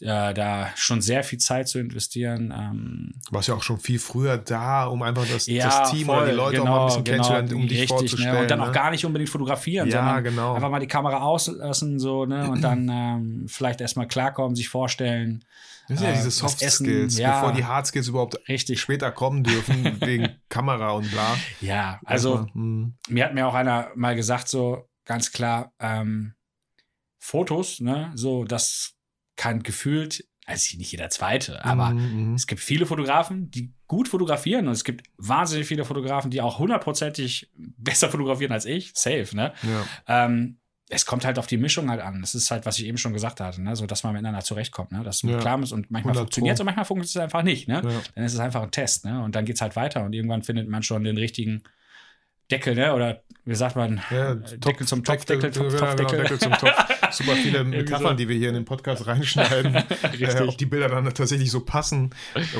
äh, da schon sehr viel Zeit zu investieren. Ähm, Du warst ja auch schon viel früher da, um einfach das, ja, das Team oder die voll, Leute auch mal ein bisschen kennenzulernen, um dich richtig, vorzustellen. Ne? Und dann ne? auch gar nicht unbedingt fotografieren, Ja, sondern genau. einfach mal die Kamera auslassen, so, ne? Und dann ähm, vielleicht erstmal klarkommen, sich vorstellen. Das sind ja äh, diese Soft essen, Skills, ja. bevor die Hard Skills überhaupt Richtig. später kommen dürfen, wegen Kamera und bla. Ja, also Erstmal, hm. mir hat mir auch einer mal gesagt, so ganz klar, ähm, Fotos, ne, so, das kann gefühlt, also nicht jeder zweite, aber Mhm, mhm. es gibt viele Fotografen, die gut fotografieren und es gibt wahnsinnig viele Fotografen, die auch hundertprozentig besser fotografieren als ich, safe, ne? ja. Ähm, es kommt halt auf die Mischung halt an. Das ist halt, was ich eben schon gesagt hatte, ne? so dass man miteinander zurechtkommt, ne? dass man Ja. klar ist und manchmal 100 funktioniert es und manchmal funktioniert es einfach nicht. Ne? Ja. Dann ist es einfach ein Test, ne? Und dann geht es halt weiter und irgendwann findet man schon den richtigen Deckel, ne? Oder wie sagt man, Ja, Topf- Deckel zum Topf, Deckel Topf, genau, Deckel. Deckel zum Topf. Super viele Metaphern, die wir hier in den Podcast reinschneiden. äh, ob die Bilder dann tatsächlich so passen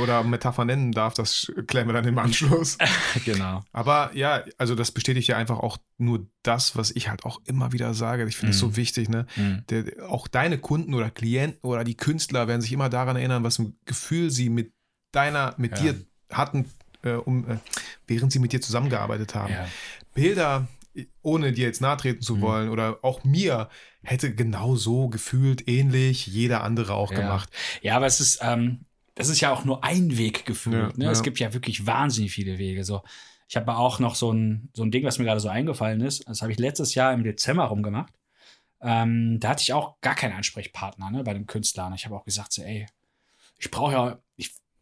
oder Metapher nennen darf, das klären wir dann im Anschluss. genau. Aber ja, also das bestätigt ja einfach auch nur das, was ich halt auch immer wieder sage. Ich finde es Mhm. so wichtig, ne? Mhm. Der, auch deine Kunden oder Klienten oder die Künstler werden sich immer daran erinnern, was ein Gefühl sie mit deiner, mit Ja. dir hatten, äh, um, äh, während sie mit dir zusammengearbeitet haben. Ja. Bilder, ohne dir jetzt nahtreten zu Mhm. wollen oder auch mir, hätte genau so gefühlt, ähnlich jeder andere auch Ja. gemacht. Ja, aber es ist, ähm, das ist ja auch nur ein Weg gefühlt. Ja, ne? Es gibt ja wirklich wahnsinnig viele Wege. So, ich habe auch noch so ein, so ein Ding, was mir gerade so eingefallen ist. Das habe ich letztes Jahr im Dezember rumgemacht. Ähm, da hatte ich auch gar keinen Ansprechpartner ne, bei dem Künstler. Und ich habe auch gesagt, so, ey, ich brauche ja,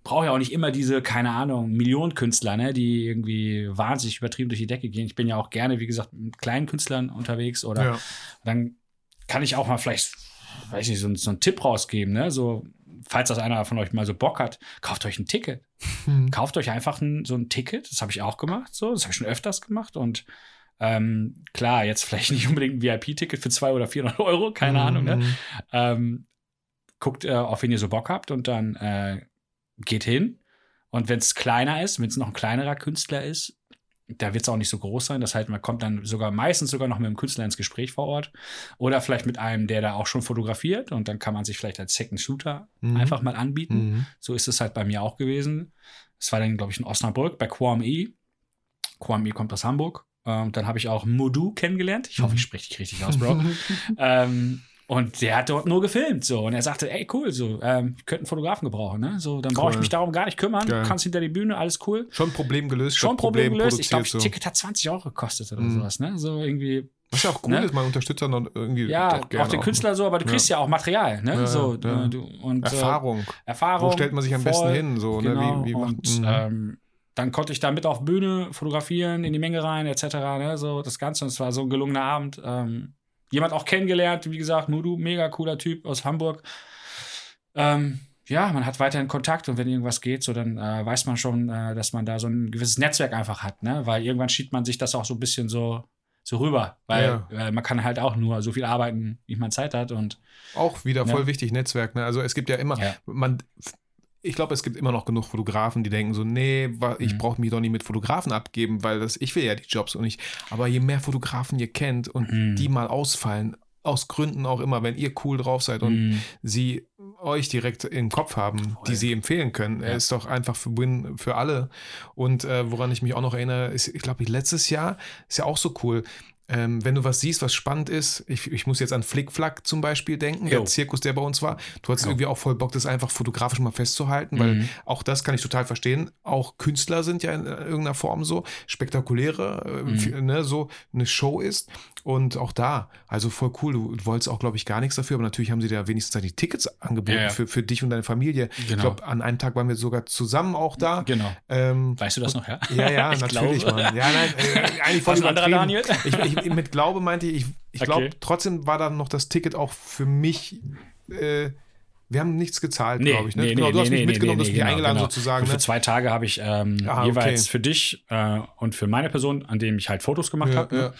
brauche ja auch nicht immer diese, keine Ahnung, Millionen Künstler, ne, die irgendwie wahnsinnig übertrieben durch die Decke gehen. Ich bin ja auch gerne, wie gesagt, mit kleinen Künstlern unterwegs oder Ja. dann kann ich auch mal vielleicht weiß nicht, so, so einen Tipp rausgeben, ne? So, falls das einer von euch mal so Bock hat, kauft euch ein Ticket. Hm. Kauft euch einfach ein, so ein Ticket. Das habe ich auch gemacht. So, das habe ich schon öfters gemacht. Und ähm, klar, jetzt vielleicht nicht unbedingt ein VIP-Ticket für 200 oder 400 Euro, keine Ahnung. Ne? Mhm. Ähm, guckt, äh, auf wen ihr so Bock habt und dann äh, geht hin. Und wenn es kleiner ist, wenn es noch ein kleinerer Künstler ist, da wird es auch nicht so groß sein. Das heißt, man kommt dann sogar meistens sogar noch mit dem Künstler ins Gespräch vor Ort. Oder vielleicht mit einem, der da auch schon fotografiert. Und dann kann man sich vielleicht als Second Shooter Mhm. einfach mal anbieten. Mhm. So ist es halt bei mir auch gewesen. Es war dann, glaube ich, in Osnabrück bei Quam E. Quam E kommt aus Hamburg. Ähm, dann habe ich auch Modu kennengelernt. Ich hoffe, ich spreche dich richtig aus, Bro. ähm, und der hat dort nur gefilmt, so. Und er sagte, ey, cool, so, ähm, ich könnte einen Fotografen gebrauchen, ne? So, dann brauche ich Cool. mich darum gar nicht kümmern. Geil. Du kannst hinter die Bühne, alles cool. Schon Problem gelöst. Schon Problem gelöst. Ich glaube, so. Ticket hat 20 Euro gekostet oder Mhm. sowas, ne? So irgendwie, Was ja auch cool Ne? ist, man unterstützt dann noch irgendwie ja, auch gerne den Künstler so, aber du Ja. kriegst ja, auch Material, ne? Ja, so, ja. äh, du, und, äh, Erfahrung. Erfahrung. Wo stellt man sich am besten voll. hin? So, Genau, ne? wie, wie macht, und mhm. ähm, dann konnte ich da mit auf Bühne fotografieren, in die Menge rein, etc. Ne? So das Ganze. Und es war so ein gelungener Abend. Ähm, jemand auch kennengelernt, wie gesagt, Mudu, mega cooler Typ aus Hamburg. Ähm, ja, man hat weiterhin Kontakt und wenn irgendwas geht, so dann äh, weiß man schon, äh, dass man da so ein gewisses Netzwerk einfach hat, ne? Weil irgendwann schiebt man sich das auch so ein bisschen so, so rüber. Weil Ja. äh, man kann halt auch nur so viel arbeiten, wie man Zeit hat und Auch wieder Ja. voll wichtig, Netzwerk. Ne? Also es gibt ja immer, Ja. man, ich glaube, es gibt immer noch genug Fotografen, die denken so, nee, ich Mhm. brauche mich doch nicht mit Fotografen abgeben, weil das, ich will ja die Jobs und ich. Aber je mehr Fotografen ihr kennt und Mhm. die mal ausfallen, aus Gründen auch immer, wenn ihr cool drauf seid und mh, sie euch direkt im Kopf haben, die Voll. sie empfehlen können. Ja. ist doch einfach für Win für alle. Und äh, woran ich mich auch noch erinnere, ist, ich glaube, letztes Jahr ist ja auch so cool. Ähm, wenn du was siehst, was spannend ist, ich, ich muss jetzt an Flickflack zum Beispiel denken, Jo. der Zirkus, der bei uns war. Du hattest Jo. irgendwie auch voll Bock, das einfach fotografisch mal festzuhalten, weil Mhm. auch das kann ich total verstehen. Auch Künstler sind ja in äh, irgendeiner Form so spektakuläre, äh, Mhm. f- ne, so eine Show ist. Und auch da, also voll cool. Du, wolltest auch, glaube ich, gar nichts dafür, aber natürlich haben sie dir wenigstens die Tickets angeboten Ja, ja. Für, für dich und deine Familie. Ich Genau. glaube, an einem Tag waren wir sogar zusammen auch da. Genau. Ähm, Weißt du das noch, ja? ja, ja, Ich natürlich, glaube. Mann. Ja, nein, äh, eigentlich voll übertrieben. Daniel? Ich, ich, mit Glaube meinte ich, ich, glaube, Okay. trotzdem war dann noch das Ticket auch für mich. Äh, wir haben nichts gezahlt, glaube ich. Ne? genau, du hast mich mitgenommen, du hast mich genau, eingeladen genau. sozusagen. Und für Ne? zwei Tage habe ich ähm, Ah, jeweils okay. für dich äh, und für meine Person, an dem ich halt Fotos gemacht Ja, habe. ja. Ne?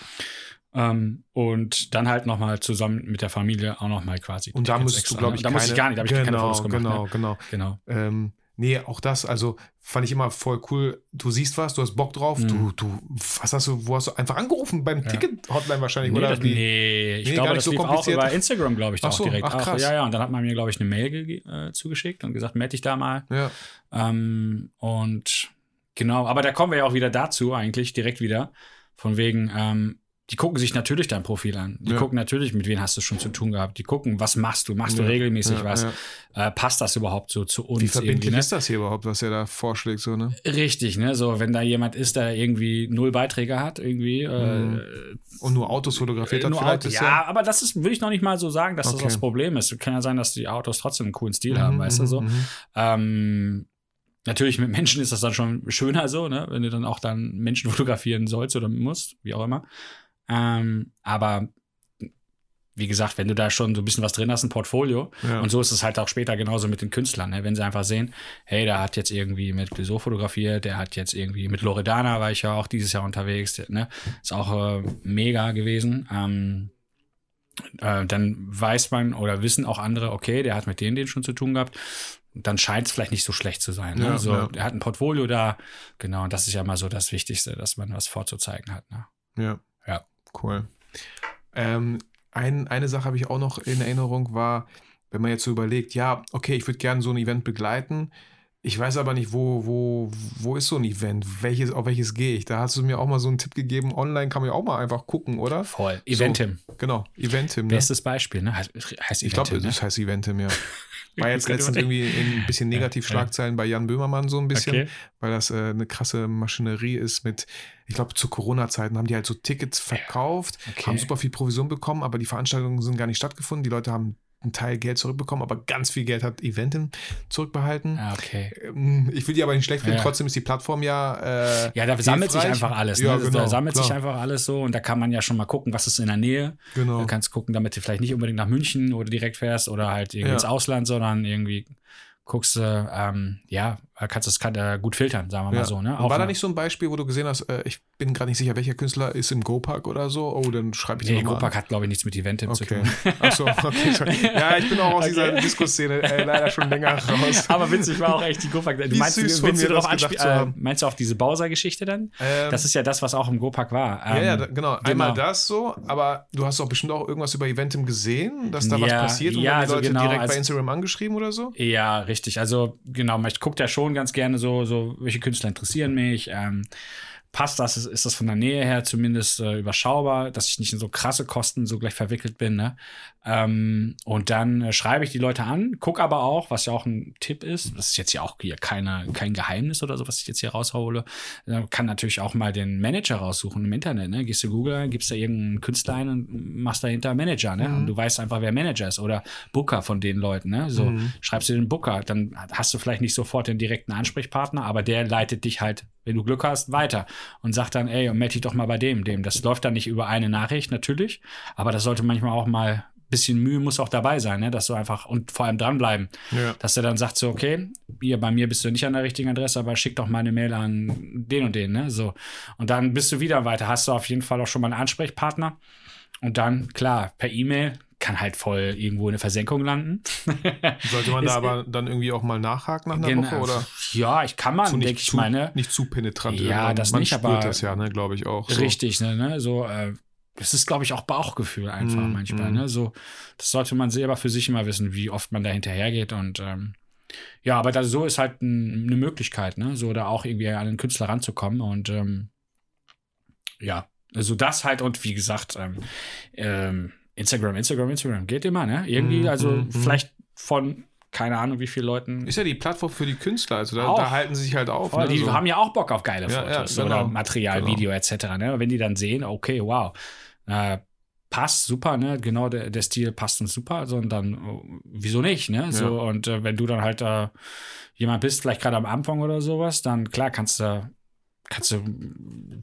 Ähm, und dann halt nochmal zusammen mit der Familie auch nochmal quasi. Und da musstest du, glaube ne? ich, Da musste ich gar nicht, da habe ich keine genau, Fotos gemacht. Genau, Ne? genau. Genau. Ähm, nee, auch das, also fand ich immer voll cool. Du siehst was, du hast Bock drauf, Mhm. du, du, was hast du, wo hast du einfach angerufen? Beim Ja. Ticket-Hotline wahrscheinlich, Nee, oder? das, nee, ich Nee, glaube, das so lief auch über Instagram, glaube ich, Ach auch so, direkt. ach, Auch, krass. ja, ja, und dann hat man mir, glaube ich, eine Mail äh, zugeschickt und gesagt, melde dich da mal. Ja, Ähm, und genau, aber da kommen wir ja auch wieder dazu, eigentlich direkt wieder. Von wegen, ähm, die gucken sich natürlich dein Profil an. Die Ja. gucken natürlich, mit wem hast du schon zu tun gehabt. Die gucken, was machst du? Machst du Ja, regelmäßig ja, was? Äh, passt das überhaupt so zu uns? Wie verbindlich ne? ist das hier überhaupt, was er da vorschlägt, so, ne? Richtig, ne? So, wenn da jemand ist, der irgendwie null Beiträge hat, irgendwie. Mhm. Äh, Und nur Autos fotografiert hat, nur vielleicht Auto, ja, aber das ist, will ich noch nicht mal so sagen, dass Okay. das das Problem ist. Kann ja sein, dass die Autos trotzdem einen coolen Stil Mhm, haben, weißt du mhm, so. mhm. Ähm, natürlich mit Menschen ist das dann schon schöner so, ne? Wenn du dann auch dann Menschen fotografieren sollst oder musst, wie auch immer. Ähm, aber wie gesagt, wenn du da schon so ein bisschen was drin hast, ein Portfolio, Ja. und so ist es halt auch später genauso mit den Künstlern, ne? wenn sie einfach sehen, hey, der hat jetzt irgendwie mit Clouseau fotografiert, der hat jetzt irgendwie mit Loredana war ich ja auch dieses Jahr unterwegs, ne? ist auch äh, mega gewesen. Ähm, äh, dann weiß man oder wissen auch andere, okay, der hat mit denen den schon zu tun gehabt. Dann scheint es vielleicht nicht so schlecht zu sein. Ne? Ja, so, ja. Er hat ein Portfolio da, genau, und das ist ja mal so das Wichtigste, dass man was vorzuzeigen hat. Ne? Ja. Cool. Ähm, ein, eine Sache habe ich auch noch in Erinnerung, war, wenn man jetzt so überlegt, ja, okay, ich würde gerne so ein Event begleiten. Ich weiß aber nicht, wo, wo, wo ist so ein Event? Welches, auf welches gehe ich? Da hast du mir auch mal so einen Tipp gegeben. Online kann man ja auch mal einfach gucken, oder? Voll. Eventim. Genau, Eventim. Ne? Bestes Beispiel, ne? Heißt, heißt Ich glaube, Eventim, ne? das heißt Eventim, ja. War jetzt letztens irgendwie in ein bisschen Negativschlagzeilen bei Jan Böhmermann so ein bisschen, Okay. weil das äh, eine krasse Maschinerie ist mit, ich glaube, zu Corona-Zeiten haben die halt so Tickets verkauft, Okay. haben super viel Provision bekommen, aber die Veranstaltungen sind gar nicht stattgefunden. Die Leute haben einen Teil Geld zurückbekommen, aber ganz viel Geld hat Eventim zurückbehalten. Ah, okay. Ähm, Ich will die aber nicht schlecht finden, Ja. trotzdem ist die Plattform ja. Äh, Ja, da sammelt sich einfach alles. Ja, ne? genau, da sammelt sich klar. einfach alles so und da kann man ja schon mal gucken, was ist in der Nähe. Genau. Du kannst gucken, damit du vielleicht nicht unbedingt nach München oder direkt fährst oder halt irgendwie Ja. ins Ausland, sondern irgendwie guckst du, ähm, ja, kannst du es kann, äh, gut filtern, sagen wir mal Ja. so. Ne? Und war da nicht so ein Beispiel, wo du gesehen hast, äh, ich bin gerade nicht sicher, welcher Künstler ist im Go-Park oder so? Oh, dann schreibe ich Nee, den nochmal Copac hat, glaube ich, nichts mit Eventim zu Okay. tun. Achso, okay. schon. Ja, ich bin auch aus Okay. dieser Disco-Szene äh, leider schon länger raus. Aber witzig war auch echt die Copac. Du Wie meinst, süß du, du darauf das zu Äh, meinst du auf diese Bowser-Geschichte dann? Ähm, Das ist ja das, was auch im Gopak war. ja, ja, Ähm, genau. Einmal genau. das so, aber du hast doch bestimmt auch irgendwas über Eventim gesehen, dass da was Ja, passiert und ja, dann die also Leute genau, direkt also- bei Instagram angeschrieben oder so? Ja, richtig. Also genau, ich gucke da schon ganz gerne so, so welche Künstler interessieren mich. Ähm, passt das? Ist, ist das von der Nähe her zumindest äh, überschaubar, dass ich nicht in so krasse Kosten so gleich verwickelt bin. Ne? Ähm, und dann äh, schreibe ich die Leute an, gucke aber auch, was ja auch ein Tipp ist, das ist jetzt ja auch hier keine, kein Geheimnis oder so, was ich jetzt hier raushole, äh, kann natürlich auch mal den Manager raussuchen im Internet. Ne? Gehst du Google, gibst da irgendeinen Künstler ein und machst dahinter Manager. Ne? Und du weißt einfach, wer Manager ist oder Booker von den Leuten. Ne? So schreibst du den Booker, dann hast du vielleicht nicht sofort den direkten Ansprechpartner, aber der leitet dich halt, wenn du Glück hast, weiter und sagt dann, ey, melde dich doch mal bei dem, dem. Das läuft dann nicht über eine Nachricht natürlich, aber das sollte manchmal auch mal bisschen Mühe muss auch dabei sein, ne? dass du einfach und vor allem dranbleiben, Ja. dass er dann sagt so, okay, hier bei mir bist du nicht an der richtigen Adresse, aber schick doch mal eine Mail an den und den, ne? So. Und dann bist du wieder weiter, hast du auf jeden Fall auch schon mal einen Ansprechpartner. Und dann, klar, per E-Mail kann halt voll irgendwo in eine Versenkung landen. Sollte man da aber dann irgendwie auch mal nachhaken nach einer Genau. Woche oder Ja, ich kann man, denke nicht, ich zu, mal, ne? nicht zu penetrant? Ja, das man nicht, spürt aber- das ja, ne, glaube ich auch. So. Richtig, ne, ne? So, äh, das ist, glaube ich, auch Bauchgefühl einfach Mm, manchmal. mm. Ne? So, das sollte man selber für sich immer wissen, wie oft man da hinterhergeht. Und ähm, ja, aber das, so ist halt ein, eine Möglichkeit, ne? So da auch irgendwie an einen Künstler ranzukommen. Und ähm, ja, also das halt und wie gesagt, ähm, ähm, Instagram, Instagram, Instagram geht immer, ne? Irgendwie, Mm, also mm, mm. vielleicht von keine Ahnung, wie viele Leuten. Ist ja die Plattform für die Künstler, also da, da halten sie sich halt auf. Ne, die so. haben ja auch Bock auf geile Ja, Fotos ja, genau. oder Material, Genau. Video etc. Ne? Wenn die dann sehen, okay, wow, äh, passt super, ne? Genau, der, der Stil passt uns super, so und dann oh, wieso nicht, ne? So und äh, wenn du dann halt äh, jemand bist, vielleicht gerade am Anfang oder sowas, dann klar kannst du kannst du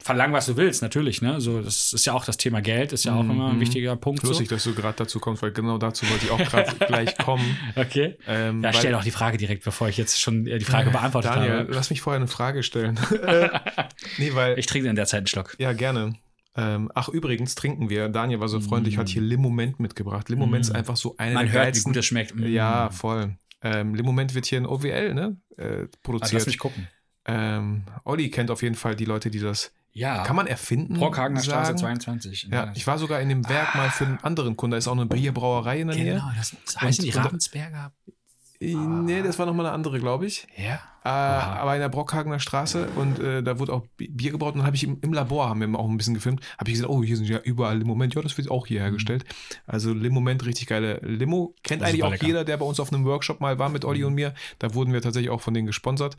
verlangen, was du willst, natürlich, ne? So, das ist ja auch das Thema Geld, ist ja auch Mhm, immer ein mhm. wichtiger Punkt. So. Lustig, dass du gerade dazu kommst, weil genau dazu wollte ich auch gerade gleich kommen. Okay. Ähm, Ja, stell doch die Frage direkt, bevor ich jetzt schon äh, die Frage beantwortet Daniel, habe. lass mich vorher eine Frage stellen. Äh, nee, weil, Ich trinke in der Zeit einen Schluck. ja, gerne. Ähm, ach, übrigens trinken wir. Daniel war so freundlich, Mm. hat hier Limoment mitgebracht. Limoment ist Mm. einfach so eine Man der hört, wie gut das schmeckt. Mm. Ja, voll. Ähm, Limoment wird hier in OWL ne, äh, Also lass produziert. mich gucken. Ähm, Olli kennt auf jeden Fall die Leute, die das. Ja. Kann man erfinden? Brockhagener Straße sagen? 22. Ja, ich war sogar in dem Werk mal für einen anderen Kunden. Da ist auch eine Bierbrauerei in der Nähe. Genau, das, das heißen die Ravensberger. Äh, Nee, das war nochmal eine andere, glaube ich. Ja. Äh, aber in der Brockhagener Straße und äh, da wurde auch Bi- Bier gebraut und dann habe ich im, im Labor, haben wir auch ein bisschen gefilmt, habe ich gesagt, oh, hier sind ja überall Limoment, ja, das wird auch hier hergestellt. Also Limoment, richtig geile Limo. Kennt eigentlich auch lecker. jeder, der bei uns auf einem Workshop mal war mit Olli und mir. Da wurden wir tatsächlich auch von denen gesponsert.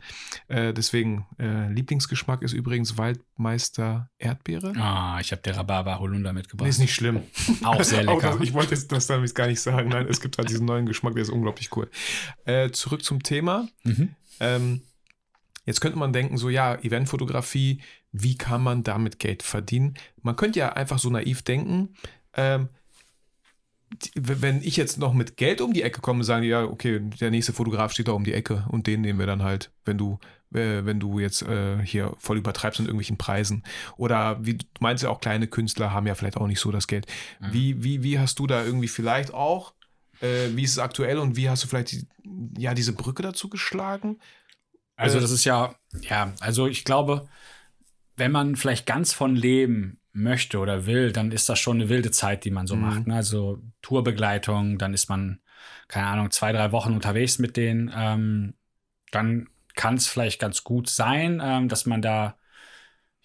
Äh, deswegen, äh, Lieblingsgeschmack ist übrigens Waldmeister Erdbeere. Ah, ich habe der Rhabarber Holunder Nee, mitgebracht. ist nicht schlimm. Auch sehr lecker. das, ich wollte das damit gar nicht sagen. Nein, es gibt halt diesen neuen Geschmack, der ist unglaublich cool. Äh, zurück zum Thema. Mhm. Ähm, jetzt könnte man denken, so ja, Eventfotografie, wie kann man damit Geld verdienen? Man könnte ja einfach so naiv denken, ähm, wenn ich jetzt noch mit Geld um die Ecke komme, sagen die, ja, okay, der nächste Fotograf steht da um die Ecke und den nehmen wir dann halt, wenn du, äh, wenn du jetzt äh, hier voll übertreibst in irgendwelchen Preisen. Oder wie du meinst ja auch, kleine Künstler haben ja vielleicht auch nicht so das Geld. Mhm. Wie, wie, wie hast du da irgendwie vielleicht auch, äh, wie ist es aktuell und wie hast du vielleicht die, ja, diese Brücke dazu geschlagen? Also Äh, das ist ja, ja, also ich glaube, wenn man vielleicht ganz von leben möchte oder will, dann ist das schon eine wilde Zeit, die man so Mhm. macht. Ne? Also Tourbegleitung, dann ist man, keine Ahnung, zwei, drei Wochen unterwegs mit denen. Ähm, dann kann es vielleicht ganz gut sein, ähm, dass man da,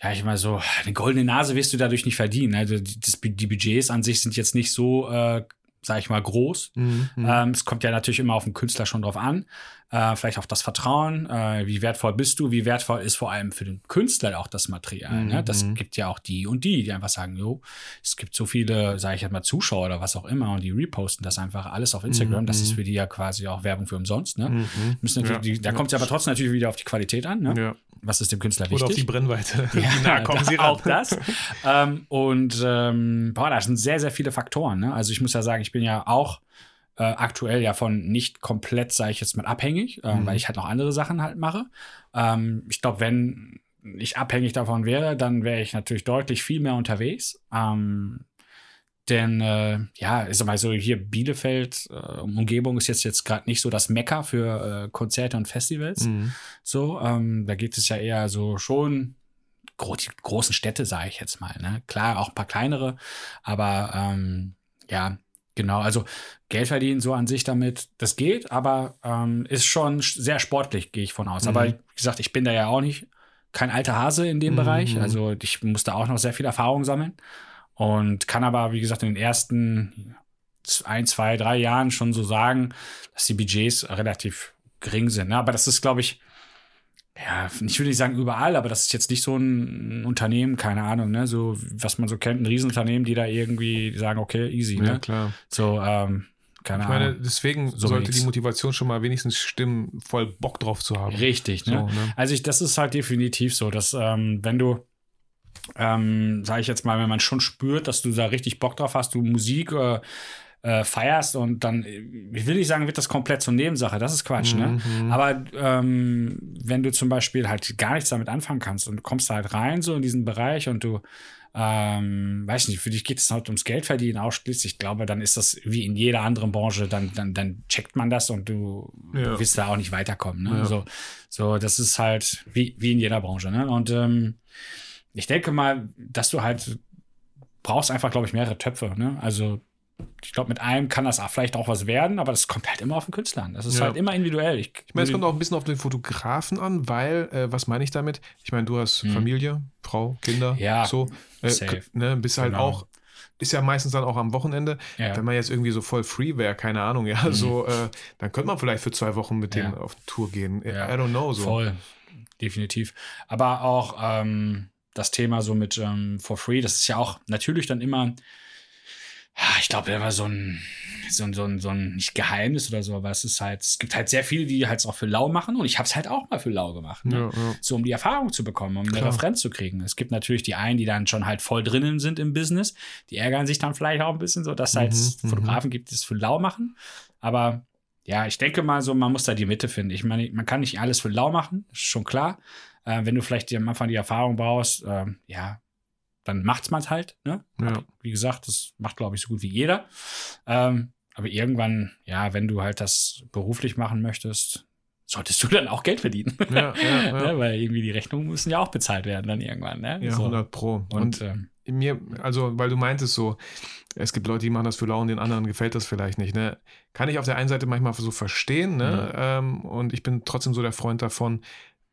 ja, ich mal so, eine goldene Nase wirst du dadurch nicht verdienen. Also die, das, die Budgets an sich sind jetzt nicht so äh, sage ich mal, groß. Mhm. Ähm, es kommt ja natürlich immer auf den Künstler schon drauf an. Äh, vielleicht auf das Vertrauen. Äh, wie wertvoll bist du? Wie wertvoll ist vor allem für den Künstler auch das Material? Ne? Das Mhm. gibt ja auch die und die, die einfach sagen, jo, es gibt so viele, sage ich jetzt mal, Zuschauer oder was auch immer und die reposten das einfach alles auf Instagram. Das ist für die ja quasi auch Werbung für umsonst. Ne? Mhm. Müssen natürlich, Ja. die, da kommt es aber trotzdem natürlich wieder auf die Qualität an. Ne? Ja. Was ist dem Künstler wichtig? Oder auf die Brennweite. Ja, nah kommen da- sie ran? auch das. ähm, und ähm, boah, da sind sehr, sehr viele Faktoren. Ne? Also ich muss ja sagen, ich bin ja auch äh, aktuell ja von nicht komplett, sage ich jetzt mal, abhängig, äh, Mhm. weil ich halt noch andere Sachen halt mache. Ähm, ich glaube, wenn ich abhängig davon wäre, dann wäre ich natürlich deutlich viel mehr unterwegs. Ähm, denn äh, ja, ist mal so hier Bielefeld, äh, Umgebung ist jetzt jetzt gerade nicht so das Mecker für äh, Konzerte und Festivals. Mhm. So, ähm, da geht es ja eher so schon gro die großen Städte, sage ich jetzt mal. Ne? Klar, auch ein paar kleinere, aber ähm, ja, genau. Also Geld verdienen so an sich damit, das geht, aber ähm, ist schon sch- sehr sportlich, gehe ich von aus. Mhm. Aber wie gesagt, ich bin da ja auch nicht kein alter Hase in dem Mhm. Bereich. Also ich musste auch noch sehr viel Erfahrung sammeln und kann aber, wie gesagt, in den ersten ein, zwei, drei Jahren schon so sagen, dass die Budgets relativ gering sind. Ne? Aber das ist, glaube ich, ja, ich würde nicht sagen überall, aber das ist jetzt nicht so ein Unternehmen, keine Ahnung, ne, so was man so kennt, ein Riesenunternehmen, die da irgendwie sagen, okay, easy, Ja, ne? klar. So, ähm, keine Ich meine, Ahnung. deswegen So sollte nix. die Motivation schon mal wenigstens stimmen, voll Bock drauf zu haben. Richtig, ne? So, ne? Also ich, das ist halt definitiv so, dass ähm, wenn du, ähm, sage ich jetzt mal, wenn man schon spürt, dass du da richtig Bock drauf hast, du Musik äh, äh, feierst und dann, äh, ich will nicht sagen, wird das komplett zur Nebensache, das ist Quatsch, ne? Mhm. Aber ähm, wenn du zum Beispiel halt gar nichts damit anfangen kannst und du kommst da halt rein so in diesen Bereich und du ähm, weiß nicht, für dich geht es halt ums Geld verdienen ausschließlich. Ich glaube, dann ist das wie in jeder anderen Branche, dann, dann, dann checkt man das und du Ja. wirst da auch nicht weiterkommen. Ne? Ja. So, so, das ist halt wie, wie in jeder Branche. Ne? Und ähm, ich denke mal, dass du halt brauchst einfach, glaube ich, mehrere Töpfe. Ne? Also ich glaube, mit einem kann das vielleicht auch was werden, aber das kommt halt immer auf den Künstler an. Das ist Ja. halt immer individuell. Ich, Ich meine, es kommt auch ein bisschen auf den Fotografen an, weil, äh, was meine ich damit? Ich meine, du hast Hm. Familie, Frau, Kinder, Ja, so. Äh, safe. ne, bist halt Genau. auch, ist ja meistens dann auch am Wochenende. Ja. Wenn man jetzt irgendwie so voll free wäre, keine Ahnung, ja, so, äh, dann könnte man vielleicht für zwei Wochen mit Ja. denen auf Tour gehen. Ja. I don't know, so. Voll, definitiv. Aber auch ähm, das Thema so mit ähm, for free, das ist ja auch natürlich dann immer, ich glaube, immer so ein, so ein, so ein, so ein, nicht Geheimnis oder so, aber es ist halt, es gibt halt sehr viele, die halt es auch für lau machen und ich habe es halt auch mal für lau gemacht. Ne? Ja, ja. So, um die Erfahrung zu bekommen, um eine. Referenz zu kriegen. Es gibt natürlich die einen, die dann schon halt voll drinnen sind im Business, die ärgern sich dann vielleicht auch ein bisschen so, dass es halt Mhm, Fotografen gibt, die es für lau machen. Aber ja, ich denke mal so, man muss da die Mitte finden. Ich meine, man kann nicht alles für lau machen, ist schon klar. Äh, wenn du vielleicht am Anfang die Erfahrung brauchst, ähm, ja, dann macht's man halt, ne? Ja. Wie gesagt, das macht, glaube ich, so gut wie jeder. Ähm, aber irgendwann, ja, wenn du halt das beruflich machen möchtest, solltest du dann auch Geld verdienen. Ja, ja, ja. Ne? Weil irgendwie die Rechnungen müssen ja auch bezahlt werden dann irgendwann. Ne? Ja, So. 100 Pro. Und, Und, ähm, mir, also, weil du meintest so, es gibt Leute, die machen das für lau und den anderen gefällt das vielleicht nicht, ne? Kann ich auf der einen Seite manchmal so verstehen, ne? Mhm. Ähm, und ich bin trotzdem so der Freund davon,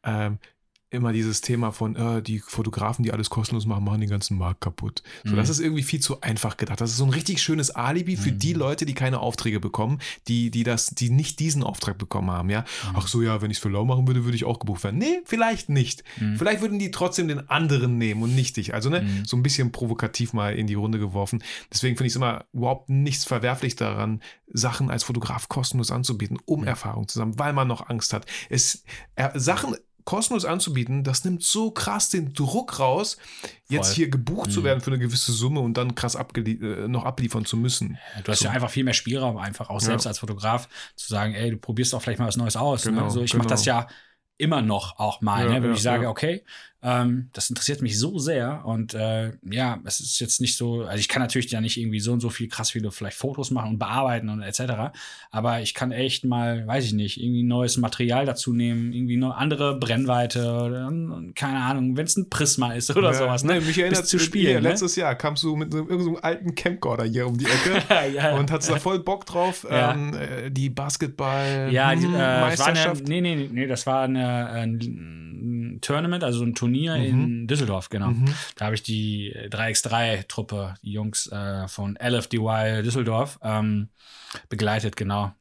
ähm, immer dieses Thema von, äh, die Fotografen, die alles kostenlos machen, machen den ganzen Markt kaputt. So, Mhm. das ist irgendwie viel zu einfach gedacht. Das ist so ein richtig schönes Alibi für Mhm. die Leute, die keine Aufträge bekommen, die, die das, die nicht diesen Auftrag bekommen haben, ja. Mhm. Ach so, ja, wenn ich es für lau machen würde, würde ich auch gebucht werden. Nee, vielleicht nicht. Mhm. Vielleicht würden die trotzdem den anderen nehmen und nicht dich. Also, ne, Mhm. so ein bisschen provokativ mal in die Runde geworfen. Deswegen finde ich es immer überhaupt nichts verwerflich daran, Sachen als Fotograf kostenlos anzubieten, um Mhm. Erfahrung zu sammeln, weil man noch Angst hat. Es, äh, Sachen kostenlos anzubieten, das nimmt so krass den Druck raus, jetzt Voll. hier gebucht zu Mhm. werden für eine gewisse Summe und dann krass abgelie äh, noch abliefern zu müssen. Du hast So. ja einfach viel mehr Spielraum, einfach auch Ja. selbst als Fotograf zu sagen, ey, du probierst auch vielleicht mal was Neues aus. Genau, ne? so, ich genau. mache das ja immer noch auch mal, Ja, ne? wenn ja, ich sage, okay, ähm, das interessiert mich so sehr und äh, ja, es ist jetzt nicht so, also ich kann natürlich ja nicht irgendwie so und so viel krass viele vielleicht Fotos machen und bearbeiten und etc., aber ich kann echt mal, weiß ich nicht, irgendwie neues Material dazu nehmen, irgendwie eine andere Brennweite oder keine Ahnung, wenn es ein Prisma ist oder Ja, sowas. Ne, Ne? mich erinnert zu hier, spielen, ne? letztes Jahr kamst du mit so, irgendeinem alten Camcorder hier um die Ecke ja. und hattest da voll Bock drauf. Ja. Ähm, äh, die Basketball Ja, die, äh, das war eine, Meisterschaft. nee, nee, nee, das war eine, äh, Tournament, also ein Turnier Mhm. in Düsseldorf, genau. Mhm. Da habe ich die 3x3-Truppe, die Jungs äh, von LFDY Düsseldorf, ähm, begleitet, genau.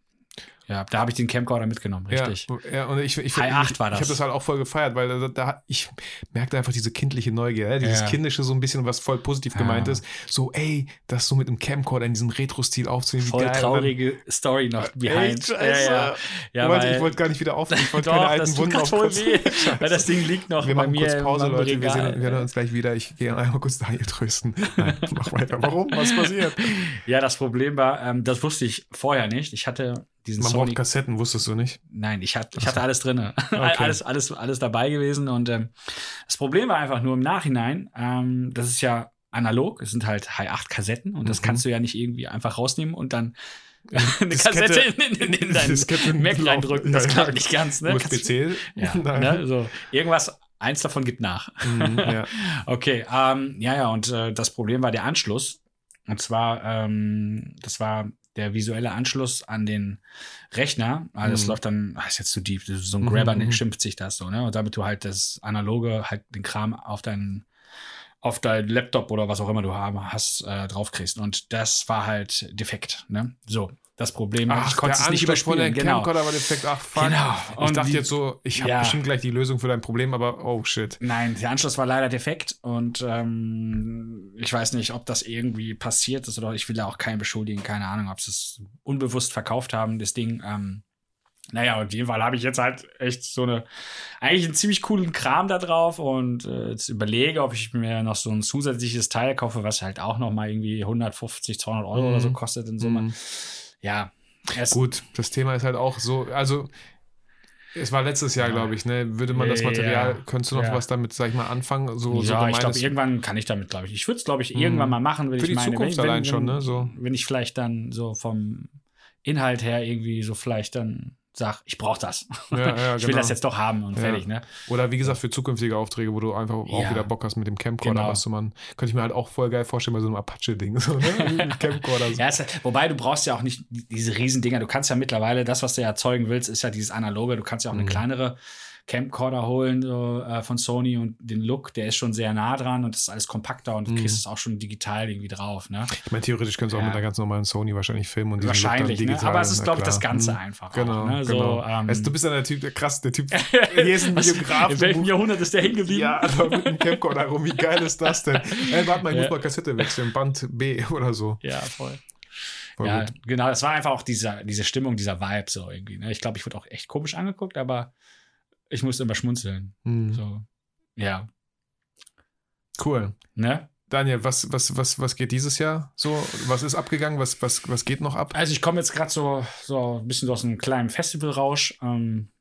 Ja, da habe ich den Camcorder mitgenommen, richtig. Ja, ja und ich, ich, High ich, 8 war ich das. habe das halt auch voll gefeiert, weil da, da ich merkte einfach diese kindliche Neugier, ja, dieses Ja. kindische so ein bisschen, was voll positiv gemeint ist. So, ey, das so mit dem Camcorder in diesem Retro-Stil aufzunehmen, wie Voll geil. Und dann- traurige Story noch behind. Echt. Ja, ja. ja ich wollte, weil- ich wollte gar nicht wieder aufnehmen, ich wollte keine alten Wunden weh, weil das Ding liegt noch Wir bei machen mir kurz Pause, Leute. Wir, Regal. sehen, wir hören uns gleich wieder. Ich gehe einmal kurz Daniel trösten. Nein, mach weiter. Warum? Was passiert? Ja, das Problem war, ähm, das wusste ich vorher nicht. Ich hatte diesen Man Sony. braucht Kassetten, wusstest du nicht? Nein, ich hatte, ich hatte alles drin. Okay. alles, alles, alles dabei gewesen. Und ähm, das Problem war einfach nur im Nachhinein, ähm, das ist ja analog, es sind halt Hi-8-Kassetten und das Mhm. kannst du ja nicht irgendwie einfach rausnehmen und dann eine Diskette- Kassette in, in, in deinen Mac reindrücken. Das Ja, klappt ja. nicht ganz. Ne? USB-C? Ja, ne? So, irgendwas, eins davon gibt nach. Mhm, ja. Okay, ähm, ja, ja, und äh, das Problem war der Anschluss. Und zwar, ähm, das war der visuelle Anschluss an den Rechner. Also das Mhm. läuft dann, ah, ist jetzt zu deep, so ein Mhm, Grabber, mhm. schimpft sich das so, ne? Und damit du halt das Analoge, halt den Kram auf deinen auf dein Laptop oder was auch immer du haben, hast, äh, draufkriegst. Und das war halt defekt, ne? So, das Problem, ich konnte es nicht überspielen. der Genau. Camcorder war defekt. Ach, fuck. Genau. Ich Und dachte die- jetzt so, ich habe Ja. bestimmt gleich die Lösung für dein Problem, aber oh shit. Nein, der Anschluss war leider defekt und ähm, ich weiß nicht, ob das irgendwie passiert ist oder ich will da auch keinen beschuldigen, keine Ahnung, ob sie es unbewusst verkauft haben, das Ding. Ähm, naja, auf jeden Fall habe ich jetzt halt echt so eine, eigentlich einen ziemlich coolen Kram da drauf und äh, jetzt überlege, ob ich mir noch so ein zusätzliches Teil kaufe, was halt auch noch mal irgendwie 150, 200 Euro oder so Mhm. kostet in Summe. Mhm. Ja, es, Gut, das Thema ist halt auch so, also es war letztes Jahr, Ja. glaube ich, ne? Würde man das Ja, Material, könntest du noch ja. was damit, sag ich mal, anfangen? So, so ja, ich gemeines- glaube, irgendwann kann ich damit, glaube ich. Ich würde es, glaube ich, Mhm. irgendwann mal machen, wenn Für ich die meine, Zukunft wenn, wenn, allein schon, wenn, ne, so. Wenn ich vielleicht dann so vom Inhalt her irgendwie so vielleicht dann sag, ich brauche das. Ja, ja, ich will genau. das jetzt doch haben und Ja. fertig, ne? Oder wie gesagt, für zukünftige Aufträge, wo du einfach auch Ja. wieder Bock hast mit dem Camcorder, Genau. was du man, könnte ich mir halt auch voll geil vorstellen bei so einem Apache-Ding. So, ne? Camcorder. So. Ja, es, wobei du brauchst ja auch nicht diese riesen Dinger. Du kannst ja mittlerweile, das, was du erzeugen willst, ist ja dieses analoge. Du kannst ja auch eine Mhm. kleinere Camcorder holen so, äh, von Sony und den Look, der ist schon sehr nah dran und das ist alles kompakter und du Mhm. kriegst es auch schon digital irgendwie drauf, ne? Ich meine, theoretisch könntest du auch Ja. mit einer ganz normalen Sony wahrscheinlich filmen und Wahrscheinlich, dann ne? digital. Aber es ist, glaube ich, das. Ganze Mhm. einfach. Genau, auch, ne? genau. So, ähm, also, du bist dann der Typ, der krass, der Typ. Hier ist ein Videograf. In welchem Jahrhundert ist der hängen geblieben? Ja, aber mit einem Camcorder rum, wie geil ist das denn? Ey, warte mal, ich Ja. muss mal Kassette wechseln, Band B oder so. Ja, voll. Voll ja, gut. genau. Das war einfach auch diese, diese Stimmung, dieser Vibe so irgendwie. Ne? Ich glaube, ich wurde auch echt komisch angeguckt, aber ich musste immer schmunzeln. Mhm. So, ja. Cool. Ne? Daniel, was, was, was, was geht dieses Jahr so? Was ist abgegangen? Was, was, was geht noch ab? Also ich komme jetzt gerade so, so ein bisschen aus einem kleinen Festivalrausch. Ähm,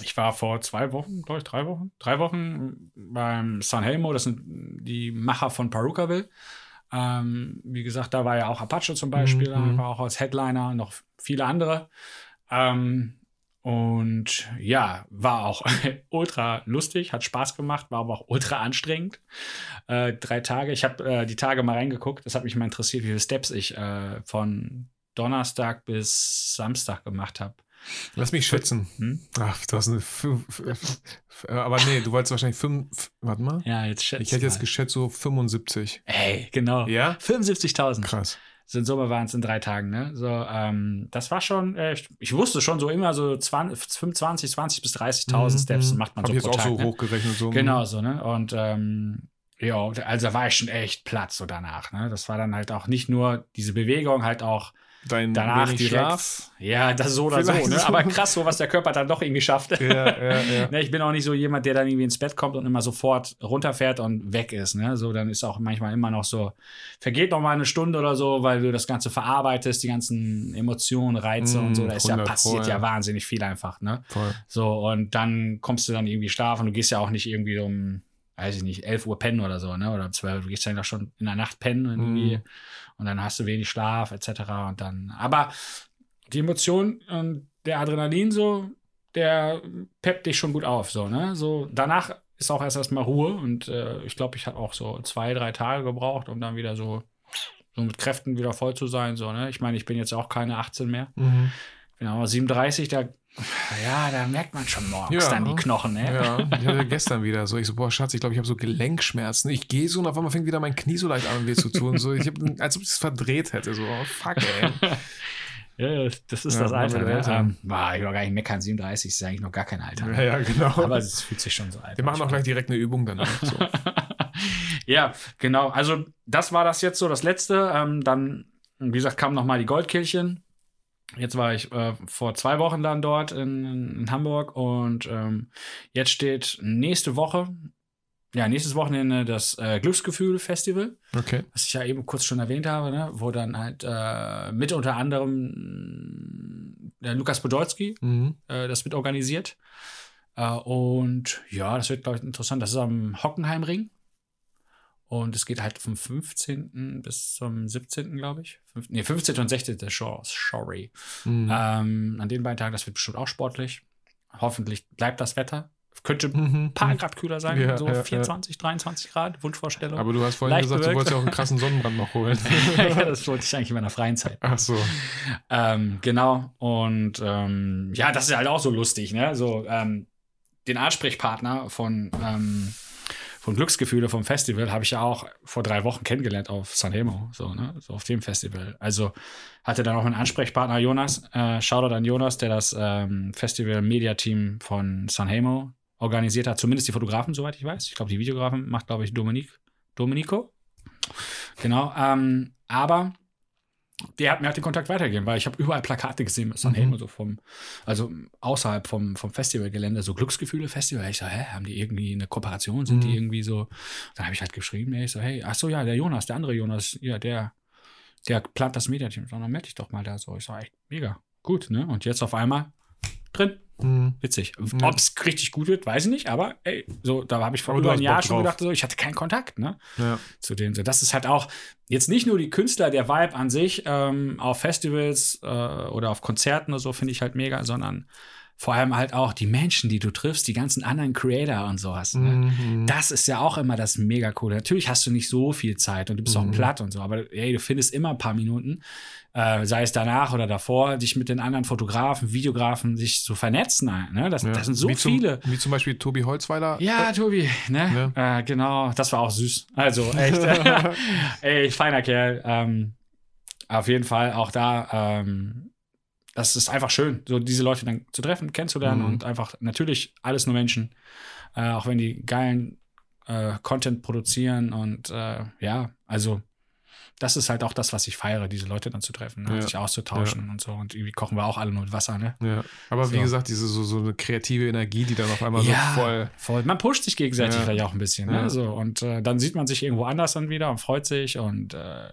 ich war vor zwei Wochen, glaube ich, drei Wochen, drei Wochen beim San Helmo, das sind die Macher von Perukaville. Ähm, wie gesagt, da war ja auch Apache zum Beispiel, Mhm. war auch als Headliner, noch viele andere. Ähm, und ja, war auch ultra lustig, hat Spaß gemacht, war aber auch ultra anstrengend. Äh, drei Tage. Ich habe äh, die Tage mal reingeguckt. Das hat mich mal interessiert, wie viele Steps ich äh, von Donnerstag bis Samstag gemacht habe. Lass mich schätzen. Hm? Ach, du hast eine. f- Aber nee, du wolltest wahrscheinlich fünf. Warte mal. Ja, jetzt schätze Ich hätte jetzt geschätzt so 75. Ey, genau. Ja? 75.000. Krass. So in Summe waren es in drei Tagen, ne? So, ähm, das war schon, äh, ich, wusste schon so immer so 20, 25, 20 bis 30.000 Steps macht man Hab so Mhm, ich jetzt pro auch Tag. so ne? hochgerechnet. So. Genau so, ne? Und ähm, ja, also da war ich schon echt platt so danach, ne? Das war dann halt auch nicht nur diese Bewegung, halt auch Dein danach wenig. Schlaf. Ja, das so oder Vielleicht so, ne? Aber krass, so was der Körper dann doch irgendwie schafft. Ja, ja, ja. Ne, ich bin auch nicht so jemand, der dann irgendwie ins Bett kommt und immer sofort runterfährt und weg ist. Ne? So, dann ist auch manchmal immer noch so, vergeht noch mal eine Stunde oder so, weil du das Ganze verarbeitest, die ganzen Emotionen, Reize Mm, und so. Da ist ja 100 passiert ja. wahnsinnig viel einfach. Ne? Voll. So, und dann kommst du dann irgendwie schlafen. Du gehst ja auch nicht irgendwie um, weiß ich nicht, 11 Uhr pennen oder so, ne? Oder 12. Du gehst dann doch schon in der Nacht pennen irgendwie. Mhm. Und dann hast du wenig Schlaf, etc. Und dann, aber die Emotion und der Adrenalin so, der peppt dich schon gut auf, so, ne? So, danach ist auch erst erstmal Ruhe und äh, ich glaube, ich habe auch so zwei, drei Tage gebraucht, um dann wieder so, so mit Kräften wieder voll zu sein, so, ne? Ich meine, ich bin jetzt auch keine 18 mehr Mhm. bin auch 37, da Ja, da merkt man schon morgens dann die Knochen, ne? Ja, ich hatte gestern wieder so. Ich so, boah, Schatz, ich glaube, ich habe so Gelenkschmerzen. Ich gehe so und auf einmal fängt wieder mein Knie so leicht an, weh zu tun. So, ich hab, als ob ich es verdreht hätte. So, oh, fuck, ey. Ja, das ist Ja, das Alter. Ne? Alter. Ähm, ich will gar nicht meckern, 37 ist eigentlich noch gar kein Alter. Ja, ja, genau. Aber es fühlt sich schon so alt Wir machen auch gleich direkt eine Übung danach. So. ja, genau. Also, das war das jetzt so, das letzte. Ähm, dann, wie gesagt, kamen nochmal die Goldkehlchen. Jetzt war ich äh, vor zwei Wochen dann dort in, in Hamburg und ähm, jetzt steht nächste Woche, ja, nächstes Wochenende das äh, Glücksgefühl-Festival, Okay. was ich ja eben kurz schon erwähnt habe, ne? wo dann halt äh, mit unter anderem der Lukas Podolski Mhm. äh, das mit organisiert. Äh, und ja, das wird, glaube ich, interessant. Das ist am Hockenheimring. Und es geht halt vom 15. bis zum 17. glaube ich. Fünf, nee, 15. und 16. Show, sorry. Mhm. Ähm, an den beiden Tagen, das wird bestimmt auch sportlich. Hoffentlich bleibt das Wetter. Könnte ein Mhm. paar Grad kühler sein, Ja, so ja, ja. 24, 23 Grad, Wunschvorstellung. Aber du hast vorhin Leicht gesagt, du bewölkt. wolltest ja auch einen krassen Sonnenbrand noch holen. ja, das wollte ich eigentlich in meiner freien Zeit. Ach so. Ähm, genau. Und ähm, ja, das ist halt auch so lustig, ne? So, ähm, den Ansprechpartner von, ähm, von Glücksgefühle vom Festival habe ich ja auch vor drei Wochen kennengelernt auf Sanremo, so, ne? So auf dem Festival. Also hatte dann auch einen Ansprechpartner, Jonas. Äh, Shoutout an Jonas, der das ähm, Festival-Media-Team von Sanremo organisiert hat. Zumindest die Fotografen, soweit ich weiß. Ich glaube, die Videografen macht, glaube ich, Dominik, Domenico. Genau. Ähm, aber der hat mir halt den Kontakt weitergegeben, weil ich habe überall Plakate gesehen mit Sanremo, Mhm. so vom, also außerhalb vom, vom Festivalgelände, so Glücksgefühle-Festival. Ich so, hä, haben die irgendwie eine Kooperation? Sind Mhm. die irgendwie so? Dann habe ich halt geschrieben, ey, ich so, hey, ach so, ja, der Jonas, der andere Jonas, ja, der, der plant das Mediateam. So, dann melde dich doch mal da so. Ich so, echt mega, gut, ne? Und jetzt auf einmal drin. Mhm. Witzig. Ja. Ob es richtig gut wird, weiß ich nicht, aber ey, so, da habe ich vor Aber über hast ein Jahr Bock schon gedacht, so, ich hatte keinen Kontakt, ne? Ja. zu denen. So, das ist halt auch jetzt nicht nur die Künstler, der Vibe an sich ähm, auf Festivals äh, oder auf Konzerten oder so finde ich halt mega, sondern vor allem halt auch die Menschen, die du triffst, die ganzen anderen Creator und sowas. Ne? Mhm. Das ist ja auch immer das mega coole. Natürlich hast du nicht so viel Zeit und du bist auch Mhm. platt und so, aber ey, du findest immer ein paar Minuten, äh, sei es danach oder davor, dich mit den anderen Fotografen, Videografen, sich zu vernetzen. Ne? Das, Ja. das sind so wie zum, viele. Wie zum Beispiel Tobi Holzweiler. Ja, Tobi, ne? Äh, genau, das war auch süß. Also echt, ey, feiner Kerl. Ähm, auf jeden Fall auch da, ähm, das ist einfach schön, so diese Leute dann zu treffen, kennenzulernen Mhm. und einfach natürlich alles nur Menschen, äh, auch wenn die geilen äh, Content produzieren und äh, ja, also das ist halt auch das, was ich feiere, diese Leute dann zu treffen, ne? Ja. sich auszutauschen und so. Und irgendwie kochen wir auch alle nur mit Wasser, ne? Ja. Aber wie So. gesagt, diese so, so eine kreative Energie, die dann auf einmal ja, so voll. voll. Man pusht sich gegenseitig Ja. vielleicht auch ein bisschen. Ja. Ne? So, und äh, dann sieht man sich irgendwo anders dann wieder und freut sich. Und äh,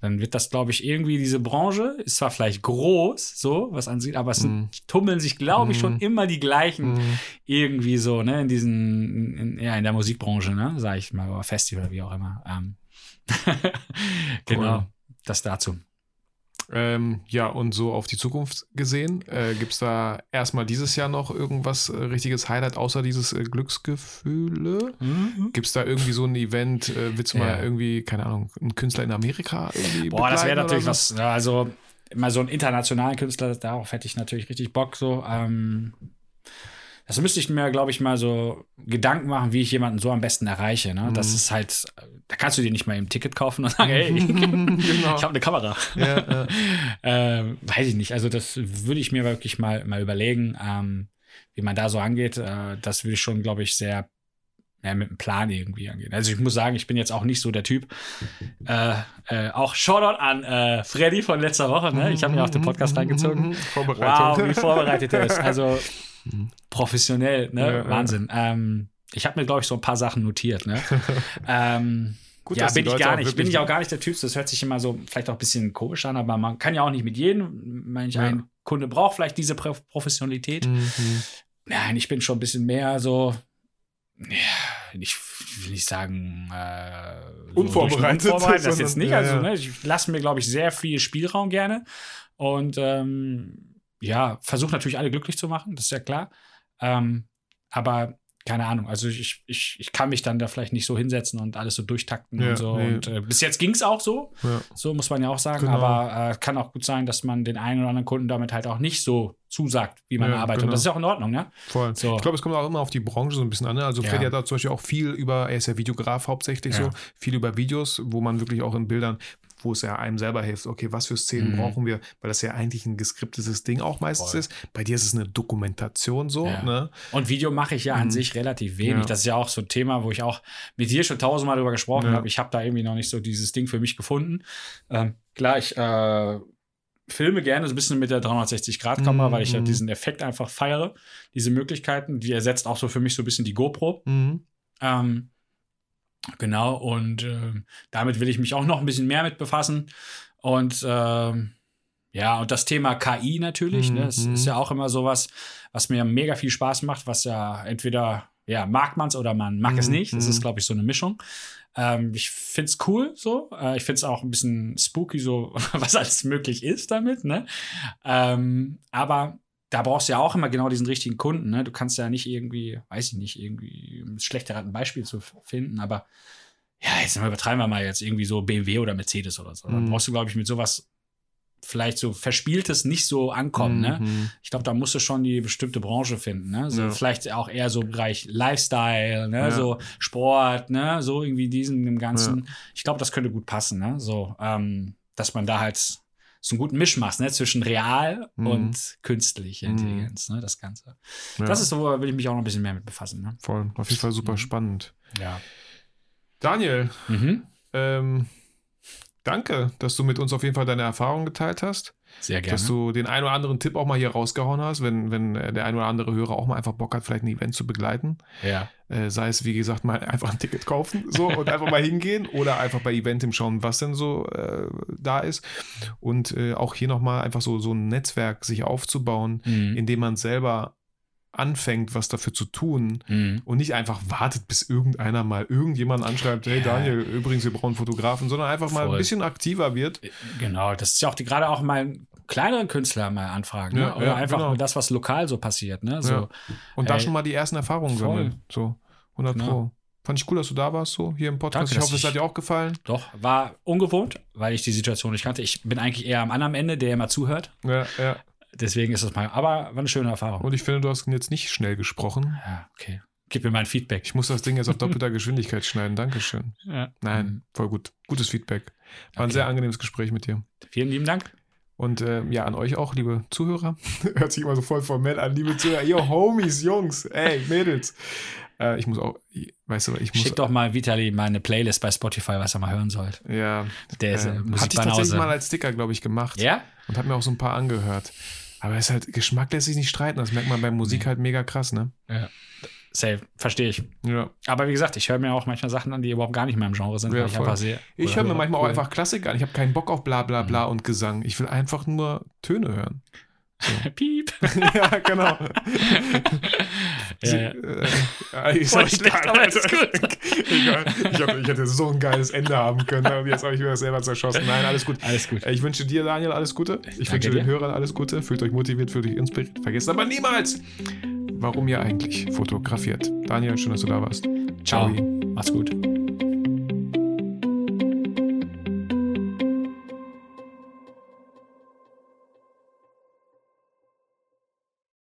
dann wird das, glaube ich, irgendwie diese Branche, ist zwar vielleicht groß, so, was ansieht, aber es sind, tummeln sich, glaube ich, schon Mhm. immer die gleichen Mhm. irgendwie so, ne, in diesen, in, ja, in der Musikbranche, ne, sag ich mal, oder Festival, wie auch immer. Ähm. genau, Cool. das dazu. Ähm, ja, und so auf die Zukunft gesehen, äh, gibt es da erstmal dieses Jahr noch irgendwas äh, richtiges Highlight außer dieses äh, Glücksgefühle? Gibt es da irgendwie so ein Event, äh, willst du Ja. mal irgendwie, keine Ahnung, einen Künstler in Amerika irgendwie Boah, das wäre natürlich so? was, ja, also mal so einen internationalen Künstler, darauf hätte ich natürlich richtig Bock so. Ähm, das müsste ich mir, glaube ich, mal so Gedanken machen, wie ich jemanden so am besten erreiche. Ne? Das Mhm. ist halt, da kannst du dir nicht mal im Ticket kaufen und sagen, hey, genau. ich habe eine Kamera. ja, ja. ähm, weiß ich nicht. Also das würde ich mir wirklich mal, mal überlegen, ähm, wie man da so angeht. Äh, das würde ich schon, glaube ich, sehr ja, mit einem Plan irgendwie angehen. Also ich muss sagen, ich bin jetzt auch nicht so der Typ. Äh, äh, auch Shoutout an äh, Freddy von letzter Woche. Ne? Ich habe mir auch den Podcast reingezogen. Vorbereitung. Wow, wie vorbereitet er ist. Also professionell, ne? Ja, ja. Wahnsinn. Ähm, ich habe mir, glaube ich, so ein paar Sachen notiert. Ne? ähm, Gut, ja, bin ich gar nicht. Bin ich auch gar nicht der Typ. Das hört sich immer so vielleicht auch ein bisschen komisch an, aber man kann ja auch nicht mit jedem. Manch Ja. ein Kunde braucht vielleicht diese Pro Professionalität. Mhm. Nein, ich bin schon ein bisschen mehr so. Ja, ich will nicht sagen, äh, so Unvorbereitet, unvorbereitet das jetzt nicht. ja, also, ja. ne, ich lasse mir, glaube ich, sehr viel Spielraum gerne. Und ähm, ja, versuche natürlich alle glücklich zu machen, das ist ja klar. Ähm, aber keine Ahnung. Also ich, ich, ich kann mich dann da vielleicht nicht so hinsetzen und alles so durchtakten Ja, und so. nee. Und äh, bis jetzt ging es auch so. Ja. So muss man ja auch sagen. Genau. Aber äh, kann auch gut sein, dass man den einen oder anderen Kunden damit halt auch nicht so zusagt, wie man Ja, arbeitet. genau. Und das ist auch in Ordnung, ne? Voll. So. Ich glaube, es kommt auch immer auf die Branche so ein bisschen an. ne? Also Ja. Freddy hat da zum Beispiel auch viel über, er ist ja Videograf hauptsächlich Ja. so, viel über Videos, wo man wirklich auch in Bildern, wo es ja einem selber hilft, okay, was für Szenen Mhm. brauchen wir, weil das ja eigentlich ein geskriptetes Ding auch meistens Voll. ist. Bei dir ist es eine Dokumentation so, Ja. ne? Und Video mache ich ja an Mhm. sich relativ wenig. Ja. Das ist ja auch so ein Thema, wo ich auch mit dir schon tausendmal drüber gesprochen Ja. habe. Ich habe da irgendwie noch nicht so dieses Ding für mich gefunden. Ähm, klar, ich äh, filme gerne so ein bisschen mit der 360-Grad-Kamera, Mhm, weil ich ja mhm. diesen Effekt einfach feiere. Diese Möglichkeiten, die ersetzt auch so für mich so ein bisschen die GoPro. Mhm. Ähm, genau, und ähm, damit will ich mich auch noch ein bisschen mehr mit befassen. Und ähm, ja, und das Thema KI natürlich, ne, das Mhm. ist ja auch immer sowas, was mir mega viel Spaß macht, was ja entweder, ja, mag man es oder man mag es Mhm, nicht. Das ist, mhm. glaube ich, so eine Mischung. Ähm, ich finde es cool so. Äh, ich finde es auch ein bisschen spooky, so was alles möglich ist damit, ne? Ähm, aber da brauchst du ja auch immer genau diesen richtigen Kunden, ne? Du kannst ja nicht irgendwie, weiß ich nicht, irgendwie schlechter ein Beispiel zu finden, aber ja, jetzt übertreiben wir mal jetzt irgendwie so BMW oder Mercedes oder so. Da Mhm. brauchst du, glaube ich, mit sowas vielleicht so Verspieltes nicht so ankommen, ne? Mhm. Ich glaube, da musst du schon die bestimmte Branche finden, ne? So Ja. vielleicht auch eher so im Bereich Lifestyle, ne? Ja. So Sport, ne? So irgendwie diesen im Ganzen. Ich glaube, das könnte gut passen, ne? So, ähm, dass man da halt so einen guten Mischmaß, ne? Zwischen real Mhm. und künstliche Mhm. Intelligenz, ne? Das Ganze. Ja, Das ist so, da will ich mich auch noch ein bisschen mehr mit befassen, ne? voll. Auf jeden Fall super Mhm. spannend. Ja. Daniel, Mhm. ähm, danke, dass du mit uns auf jeden Fall deine Erfahrungen geteilt hast. Sehr gerne. Dass du den einen oder anderen Tipp auch mal hier rausgehauen hast, wenn, wenn äh, der ein oder andere Hörer auch mal einfach Bock hat, vielleicht ein Event zu begleiten. ja. Äh, sei es, wie gesagt, mal einfach ein Ticket kaufen so, und einfach mal hingehen oder einfach bei Eventim schauen, was denn so äh, da ist. Und äh, auch hier nochmal einfach so, so ein Netzwerk sich aufzubauen, Mhm. indem man selber anfängt, was dafür zu tun Mhm. und nicht einfach wartet, bis irgendeiner mal irgendjemand anschreibt, hey Ja. Daniel, übrigens, wir brauchen einen Fotografen, sondern einfach mal Voll. ein bisschen aktiver wird. Genau, das ist ja auch die, gerade auch mal kleineren Künstler mal anfragen, Ja, ne? Oder ja, einfach genau. das, was lokal so passiert, ne? So. Und da Ey, schon mal die ersten Erfahrungen voll. sammeln. So, 100 Genau. Pro. Fand ich cool, dass du da warst, so hier im Podcast. Danke, ich hoffe, es hat dir auch gefallen. Doch, war ungewohnt, weil ich die Situation nicht kannte. Ich bin eigentlich eher am anderen Ende, der immer zuhört. Ja, ja. Deswegen ist das mal, aber war eine schöne Erfahrung. Und ich finde, du hast jetzt nicht schnell gesprochen. Ja, okay. Gib mir mein Feedback. Ich muss das Ding jetzt auf doppelter Geschwindigkeit schneiden. Dankeschön. Ja. Nein, voll gut. Gutes Feedback. War ein Okay. sehr angenehmes Gespräch mit dir. Vielen lieben Dank. Und ähm, ja, an euch auch, liebe Zuhörer. Hört sich immer so voll formell an, liebe Zuhörer. Yo, Homies, Jungs, ey, Mädels. Äh, ich muss auch, weißt du, ich muss. Schick doch mal Vitali meine Playlist bei Spotify, was er mal hören soll. ja, Der ist äh, äh, hatte ich tatsächlich mal als Sticker, glaube ich, gemacht. Ja? Und habe mir auch so ein paar angehört. Aber es ist halt, Geschmack lässt sich nicht streiten. Das merkt man bei Musik halt mega krass, ne? Safe, verstehe ich. Ja. Aber wie gesagt, ich höre mir auch manchmal Sachen an, die überhaupt gar nicht mehr im Genre sind. Ja, ich voll. einfach sehe. Ich höre mir manchmal Cool. auch einfach Klassik an. Ich habe keinen Bock auf bla bla bla und Gesang. Ich will einfach nur Töne hören. Piep. ja, genau. Ja, ja. Äh, äh, ist Voll schlecht, aber gut. egal. Ich, hab, ich hätte so ein geiles Ende haben können. Und jetzt habe ich mir das selber zerschossen. Nein, alles gut. Alles gut. Ich wünsche dir, Daniel, alles Gute. Ich Danke wünsche dir. den Hörern alles Gute. Fühlt euch motiviert, fühlt euch inspiriert. Vergesst aber niemals, warum ihr eigentlich fotografiert. Daniel, schön, dass du da warst. Ciao. Mach's gut.